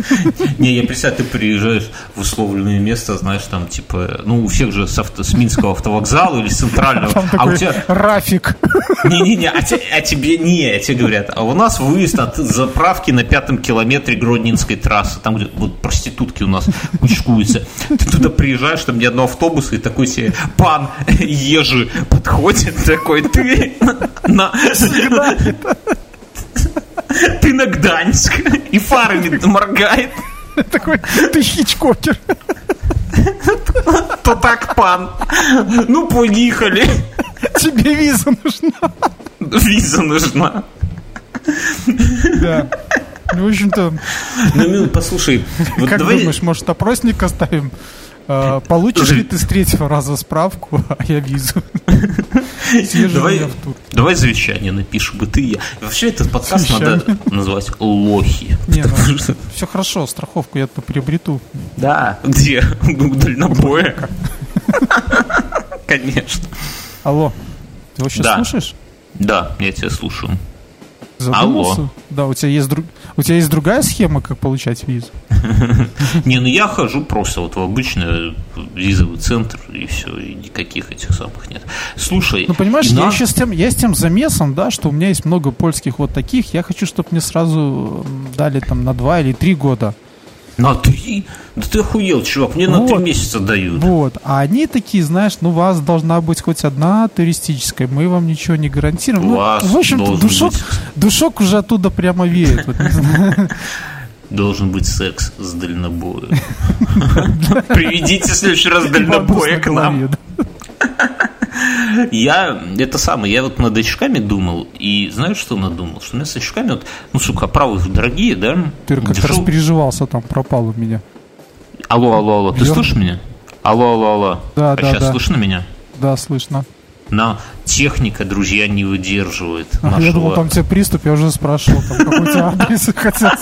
*laughs* Не, я представляю, ты приезжаешь в условленное место, знаешь, там, типа, ну, у всех же с, авто, с Минского автовокзала или с центрального. Там А у тебя... Рафик. *laughs* Не-не-не, а, те- а тебе не, а тебе говорят, а у нас выезд от заправки на пятом километре Гродненской трассы, там, где вот проститутки у нас кучкуются. Ты туда приезжаешь, там ни одного автобуса, и такой себе пан ежи подходит, такой, ты на... *laughs* Ты на Гданьск, и фарами моргает. *laughs* Такой, ты хичкокер. То так, пан. Ну, поехали. Тебе виза нужна. Виза нужна. Да. Ну, В общем-то, Ну, Мил, послушай, как давай... думаешь, может, опросник оставим? А, Получишь ли ты с третьего раза справку, *laughs* а я визу? Давай, давай завещание напишем, и ты и я. Вообще этот подкаст Завещание. надо назвать «Лохи». Не, ну, что- все хорошо, страховку я-то приобрету. Да. Где? *laughs* У дальнобоя. *laughs* Конечно. Алло, ты вообще Да. слушаешь? Да, я тебя слушаю. Задумался? Алло. Да, у тебя есть друг... у тебя есть другая схема, как получать визу? *laughs* Не, ну я хожу просто вот в обычный визовый центр, и все, и никаких этих самых нет. Слушай, Ну, понимаешь, я на- еще с тем, я с тем замесом, да, что у меня есть много польских вот таких. Я хочу, чтобы мне сразу дали там на два или три года. На три? Да ты охуел, чувак, мне на Вот. три месяца дают. Вот. А они такие, знаешь, ну, у вас должна быть хоть одна туристическая, мы вам ничего не гарантируем. У Ну, вас в общем-то, душок, быть- душок уже оттуда прямо веет. Должен быть секс с дальнобоем. *laughs* Приведите в следующий раз дальнобоя к на нам. Я, это самое, я вот над очками думал, и знаешь, что надумал? Что у меня с очками, вот, ну, сука, оправы же дорогие, да? Ты как-то Дешев- распереживался, там пропал у меня. Алло, алло, алло, ты слышишь меня? Алло, алло, алло. Да, а да, сейчас да. слышно меня? Да, слышно. На техника, друзья, не выдерживает А, нашего... Я думал, там тебе приступ, я уже спрашивал, там, какой у тебя адрес, вызвать.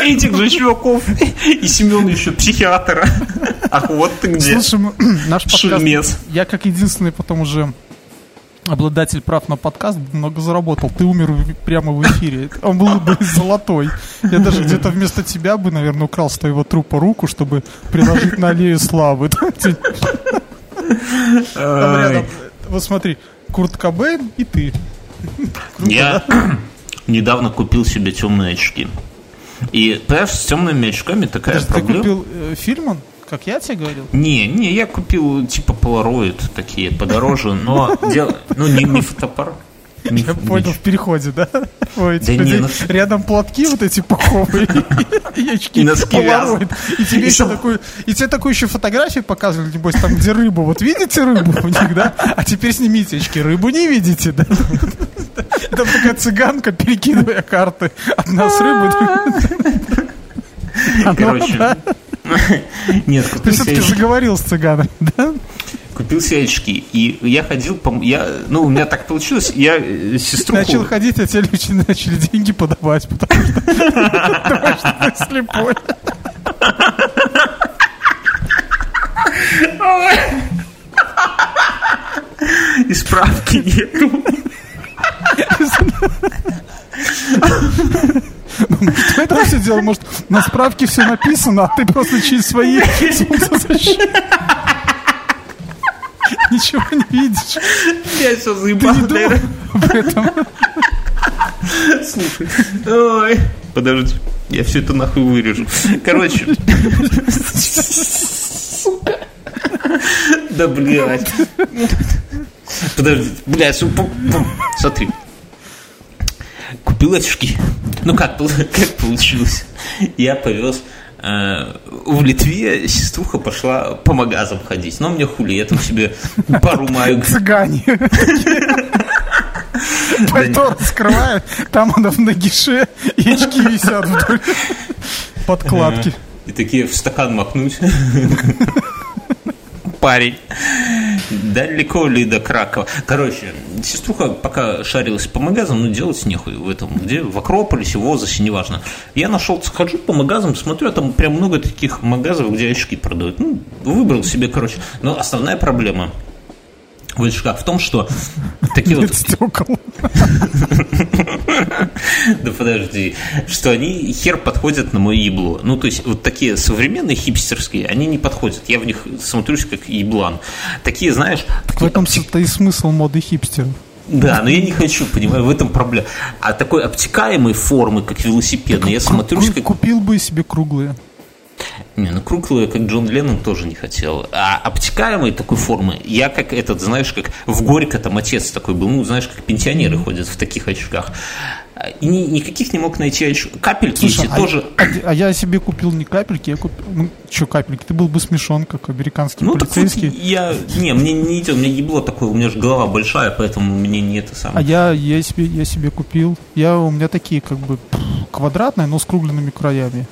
Этих же чуваков и Семен еще психиатра. Ах, вот ты где. Слушай, мы- *clears throat* наш подкаст... Шельмец. Я как единственный потом уже обладатель прав на подкаст много заработал. Ты умер прямо в эфире. Он был бы *laughs* золотой. Я даже где-то вместо тебя бы, наверное, украл с твоего трупа руку, чтобы приложить на аллею славы. *laughs* Там рядом, вот смотри, Курт Кобейн и ты. Я *clears throat* недавно купил себе темные очки. И, понимаешь, с темными очками такая Подожди, ты проблема. купил э, Фильман, как я тебе говорил? Не, не, я купил типа полароид такие подороже, но ну не, не фотоаппарат. Я понял, в переходе, да? *laughs* Ой, эти Да не, люди- ну- *laughs* рядом платки вот эти пуховые *laughs* и очки И носки полароид. И тебе еще такую, и тебе такую еще фотографию показывали, небось, там, где рыбу. Вот видите рыбу у них, да? А теперь снимите очки, рыбу не видите, да? Там такая цыганка, перекидывая карты. Одна с рыбой, Короче. Нет, Ты все-таки заговорил с цыганой, да? Купил себе очки. И я ходил, по, я, ну, у меня так получилось, я э, сестру... Начал ходить, а тебе люди *laughs* начали деньги подавать, потому что *laughs* что ты слепой. И справки нету. Кто это все делал? Может, на справке все написано, а ты просто через свои *laughs* солнцезащиты. *laughs* Ничего не видишь. Я все Ты заебал. не думал об этом. *laughs* Слушай. Ой. Подожди. Я все это нахуй вырежу. Короче. Сука. *laughs* Да, блядь. Подожди. Блядь, смотри. Купил очки. Ну как, как получилось? Я повез в Литве сеструха пошла по магазам ходить. Но мне хули, я там себе пару маек Цыгане. Пальто раскрывают, там оно в нагише, и очки висят вдоль подкладки. и такие в стакан макнуть. Парень. Далеко ли до Кракова? Короче, сеструха пока шарилась по магазам, ну, делать нехуй в этом. Где? В Акрополисе, в Озасе, неважно. Я нашел, хожу по магазам, смотрю, а там прям много таких магазов, где очки продают. Ну, выбрал себе, короче. Но основная проблема – в очках в том, что такие вот... стекол. *laughs* Да подожди. Что они хер подходят на мое ебло. Ну, то есть, вот такие современные хипстерские, они не подходят. Я в них смотрюсь как еблан. Такие, знаешь... в этом-то и смысл моды хипстеров. Да, но я не хочу, понимаю, в этом проблема. А такой обтекаемой формы, как велосипедный, я смотрюсь как... Купил бы себе круглые. Не, ну круглые, как Джон Леннон, тоже не хотел. А обтекаемой такой формы, я как этот, знаешь, как в Горько там отец такой был, ну, знаешь, как пенсионеры ходят в таких очках. И ни, никаких не мог найти оч... капельки Слушай, эти а, тоже. А, а я себе купил не капельки, я купил. Ну, что капельки? Ты был бы смешон, как американский ну, полицейский. Вот я. Не, мне не идет, у меня ебло такое, у меня же голова большая, поэтому мне не это самое. А я, я, себе, я себе купил. Я, у меня такие, как бы, квадратные, но с круглыми краями.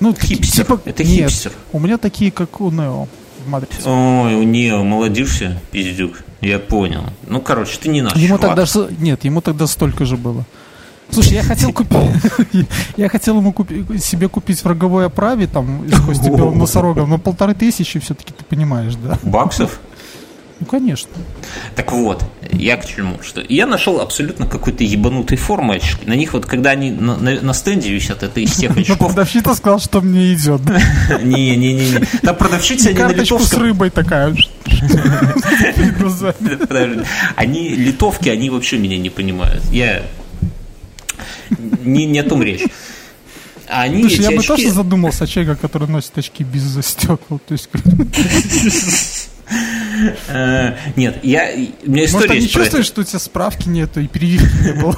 Ну, хипстер. Типа, это нет, хипстер. У меня такие, как у Нео в Матрице. Ой, у Нео молодишься, пиздюк. Я понял. Ну, короче, ты не наш Ему чувак. тогда, нет, ему тогда столько же было. Слушай, я хотел купить, *laughs* я хотел ему купить, себе купить в роговой оправе там из кости белым *laughs* носорогом, но полторы тысячи все-таки ты понимаешь, да? Баксов? Ну, конечно. Так вот, я к чему? Что я нашел абсолютно какой-то ебанутой формы очки. На них вот, когда они на, на, на стенде висят, это из тех *laughs* очков. Продавщица сказала, что мне идет. *laughs* Не-не-не. Там продавщица, они на литовском... с рыбой такая. *laughs* Они литовки, они вообще меня не понимают. Я... Не, не о том речь. Они Слушай, я очки... бы тоже задумался о человеке, который носит очки без застекол. То есть... Нет, я, у меня история Может, они чувствуют, что у тебя справки нету и перевивки не было?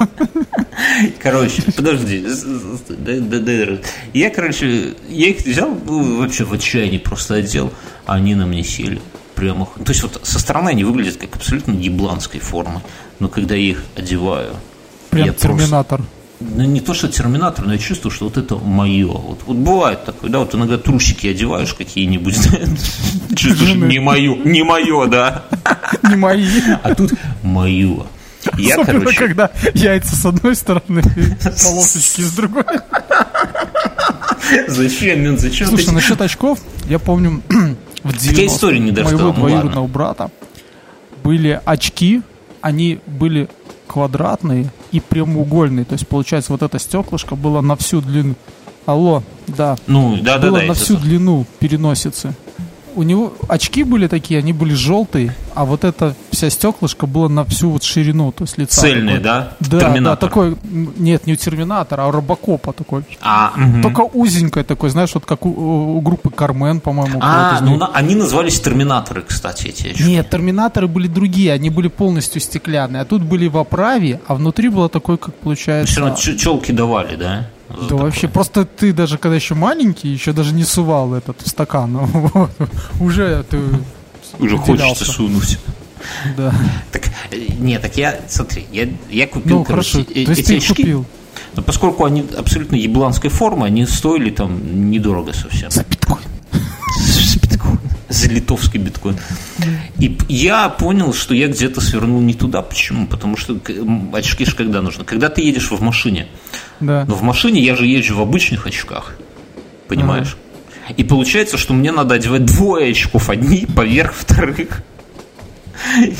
*laughs* Короче, подожди. Я, короче, я их взял, ну, вообще в отчаянии просто одел, а они на мне сели. Прямо. То есть вот со стороны они выглядят как абсолютно ебланской формы, но когда я их одеваю... Прям терминатор. Просто ну, не то, что терминатор, но я чувствую, что вот это мое. Вот, вот бывает такое, да, вот иногда трусики одеваешь какие-нибудь, *laughs* чувствуешь, не мое, не мое, да. Не мои. А тут мое. Я, Особенно, короче... когда яйца с одной стороны, *laughs* полосочки с другой. Зачем, Мин, зачем? Слушай, ты... насчет очков, я помню, *clears throat* в 90 не моего ну двоюродного брата были очки, они были квадратные и прямоугольные. То есть, получается, вот это стеклышко было на всю длину. Алло, да. Ну, да, было да, да. на всю это... длину переносицы. У него очки были такие, они были желтые, а вот эта вся стеклышко было на всю вот ширину, то есть лица. Цельные, такой. да? Да, терминатор. да, такой, нет, не терминатор, а робокопа такой. А, угу. Только узенькое такой, знаешь, вот как у, у группы Кармен, по-моему. А, ну на, они назывались терминаторы, кстати, эти очки. Нет, терминаторы были другие, они были полностью стеклянные, а тут были в оправе, а внутри было такое, как получается... Все равно челки давали, да? Да такое. вообще, просто ты даже когда еще маленький, еще даже не сувал этот в стакан. *laughs* Вот, уже ты Уже хочется сунуть. Да. Так, э, нет, так я, смотри, я, я купил, ну, короче, хорошо. Э, эти очки. Купил. Но поскольку они абсолютно ебланской формы, они стоили там недорого совсем. За биткоин. За литовский биткоин. И я понял, что я где-то свернул не туда. Почему? Потому что очки же когда нужно? Когда ты едешь в машине. Да. Но в машине я же езжу в обычных очках. Понимаешь? Ага. И получается, что мне надо одевать двое очков, одни поверх вторых.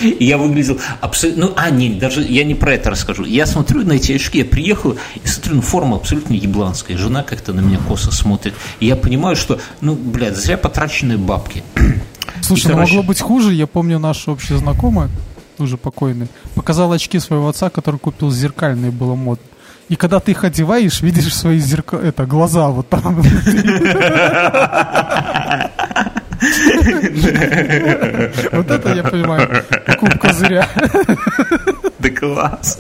И я выглядел абсолютно... Ну, а, нет, даже я не про это расскажу. Я смотрю на эти очки, я приехал и смотрю, ну, форма абсолютно ебланская. Жена как-то на меня косо смотрит. И я понимаю, что, ну, блядь, зря потраченные бабки. *clears throat* Слушай, и, ну, короче... могло быть хуже. Я помню, наша общая знакомая, уже покойный, показала очки своего отца, который купил зеркальные, было модно. И когда ты их одеваешь, видишь свои зерка... это, глаза вот там. *laughs* *laughs* Вот это я понимаю. Кубка зря. Да класс.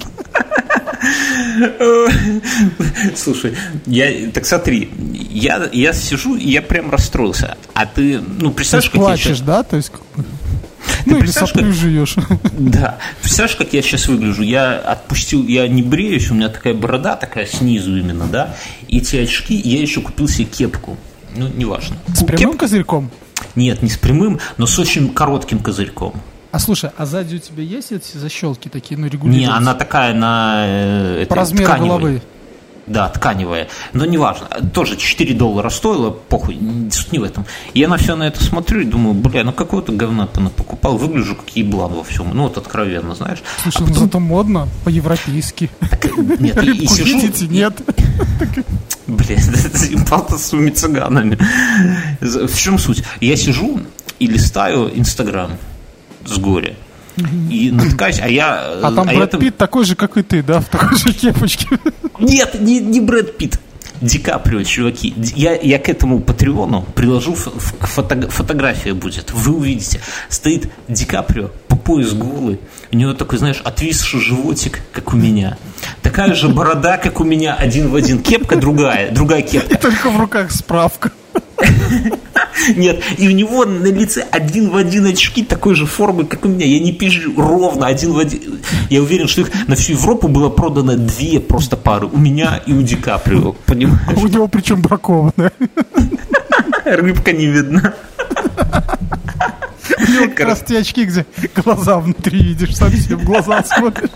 Слушай, я, так смотри, я, я сижу, я прям расстроился. А ты, ну, представляешь, как плачешь, я да? То есть, ты ну, или соплю жуешь. Да. Представляешь, как я сейчас выгляжу? Я отпустил, я не бреюсь, у меня такая борода такая снизу именно, да? И эти очки, я еще купил себе кепку Ну, неважно. С прямым Кеп... козырьком? Нет, не с прямым, но с очень коротким козырьком. А слушай, а сзади у тебя есть эти защелки такие, ну, регулируются? Не, она такая на... Э, По размеру тканевой. головы. Да, тканевая. Но неважно. Тоже 4 доллара стоило, похуй, суть не в этом. И я на все на это смотрю и думаю, бля, ну какого-то говна покупал, выгляжу как еблан во всем. Ну вот откровенно, знаешь. Слушай, а ну потом... зато модно, по-европейски. Нет, и, и сижу... Видите, нет. Блин, это с цыганами. В чем суть? Я сижу и листаю Инстаграм с горя. И натыкаюсь, а я... А там а Брэд Питт такой же, как и ты, да, в такой же кепочке? Нет, не, не Брэд Питт. Ди Каприо, чуваки. Я, я к этому Патреону приложу фото, фотография будет. Вы увидите. Стоит Ди Каприо по пояс голый. У него такой, знаешь, отвисший животик, как у меня. Такая же борода, как у меня, один в один. Кепка другая, другая кепка. И только в руках справка. *laughs* Нет, и у него на лице один в один очки такой же формы, как у меня. Я не пижу ровно один в один. Я уверен, что их на всю Европу было продано две просто пары. У меня и у Ди Каприо, понимаешь? У него причем бракованная. Рыбка не видна. У него как раз те очки, где глаза внутри видишь, совсем глаза смотришь.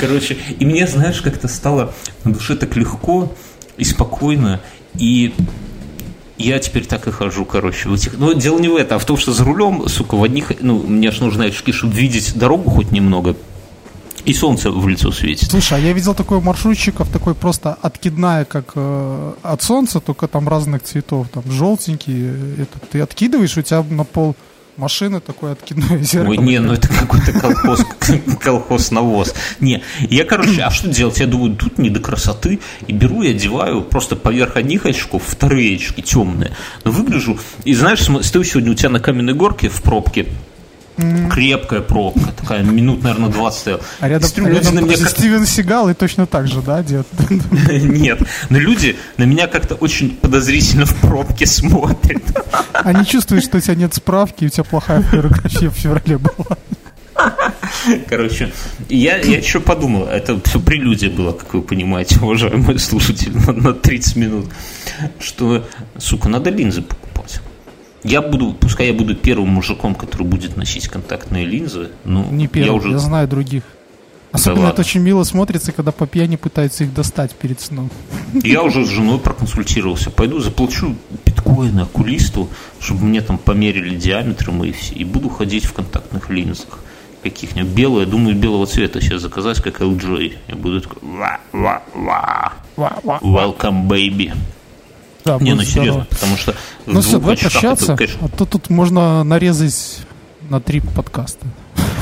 Короче, и мне, знаешь, как-то стало на душе так легко и спокойно, и я теперь так и хожу, короче, в этих... Но дело не в этом, а в том, что за рулем, сука, в одних... Ну, мне же нужны очки, чтобы видеть дорогу хоть немного. И солнце в лицо светит. Слушай, а я видел такой маршрутчиков, такой просто откидная, как э, от солнца, только там разных цветов. Там желтенький, это, ты откидываешь, у тебя на пол машины такое откидное *laughs* зеркало. Ой, не, ну это какой-то колхоз, *laughs* колхоз навоз. Не, я, короче, а что делать? Я думаю, тут не до красоты, и беру и одеваю просто поверх одних очков вторые очки темные. Но выгляжу, и знаешь, стою сегодня у тебя на каменной горке в пробке. Крепкая пробка, такая минут, наверное, 20 стоял. А рядом, а рядом на меня как... Стивен Сигал и точно так же, да, дед? *laughs* Нет, но люди на меня как-то очень подозрительно в пробке смотрят. Они чувствуют, что у тебя нет справки, и у тебя плохая фотография в феврале была. Короче, я, я что подумал, это все прелюдия было, как вы понимаете, уважаемые слушатели, на, на 30 минут, что, сука, надо линзы покупать. Я буду, пускай я буду первым мужиком, который будет носить контактные линзы. Ну, не первым, я, уже... я знаю других. Особенно да это очень мило смотрится, когда по пьяни пытаются их достать перед сном. Я уже с женой проконсультировался. Пойду заплачу биткоины окулисту, чтобы мне там померили диаметры мои все, и буду ходить в контактных линзах каких-нибудь. Белые, думаю, белого цвета сейчас заказать, как LG. Я буду такой, ва-ва-ва. Welcome, baby. Да, не, ну серьезно, потому что Ну все, давай прощаться, это, конечно... а то тут можно нарезать на три подкаста.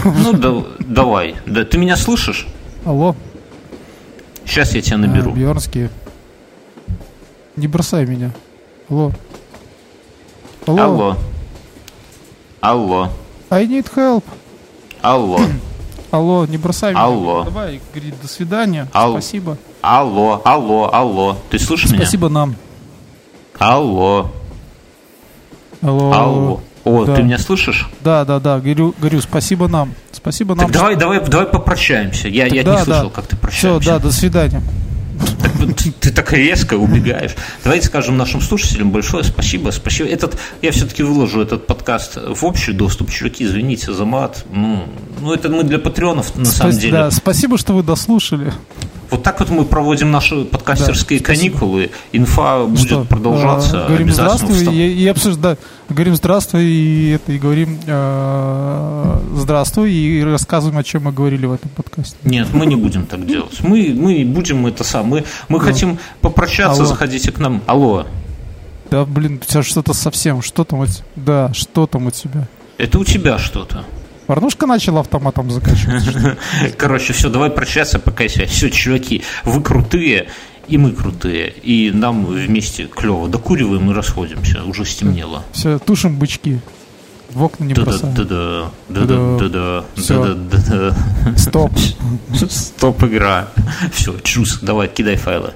Ну, да, давай. Да, ты меня слышишь? Алло. Сейчас я тебя наберу. А, Бьернский. Не бросай меня. Алло. Алло. Алло. Алло. I need help. Алло. *clears throat* Алло, не бросай меня. Алло. Давай, говорит, до свидания. Ал... Спасибо. Алло, алло, алло. Ты слышишь Спасибо меня? Спасибо нам. Алло. Алло. Алло. О, да. ты меня слышишь? Да, да, да. Говорю, говорю, спасибо нам. Спасибо нам. Так давай, давай, давай попрощаемся. Я, так я да, не слышал, да. как ты прощаешься. Все, да, до свидания. Так, ты, ты так резко убегаешь. Давайте скажем нашим слушателям большое спасибо. Спасибо. Этот, я все-таки выложу этот подкаст в общий доступ. Чуваки, извините за мат. Ну, ну это мы для патреонов на Спас, самом деле. Да, спасибо, что вы дослушали. Вот так вот мы проводим наши подкастерские да, каникулы. Инфа будет Что? продолжаться. А, говорим здравствуй и, и обсуждаем. Говорим здравствуй и, это, и говорим э, здравствуй и рассказываем, о чем мы говорили в этом подкасте. Нет, мы не будем так делать. Мы, мы будем это сам. Мы, мы да. хотим попрощаться, Алло. заходите к нам. Алло. Да, блин, у тебя что-то совсем. Что там? Да, что там у тебя? Это у тебя что-то. Порнушка начала автоматом закачиваться. *laughs* Короче, все, давай прощаться, пока связь. Все, чуваки, вы крутые, и мы крутые. И нам вместе клево. Докуриваем и расходимся. Уже стемнело. Все, тушим бычки. В окна не бросаем. Да-да, да-да, да-да, да-да. Стоп. *laughs* Стоп игра. Все, чус, давай, кидай файлы.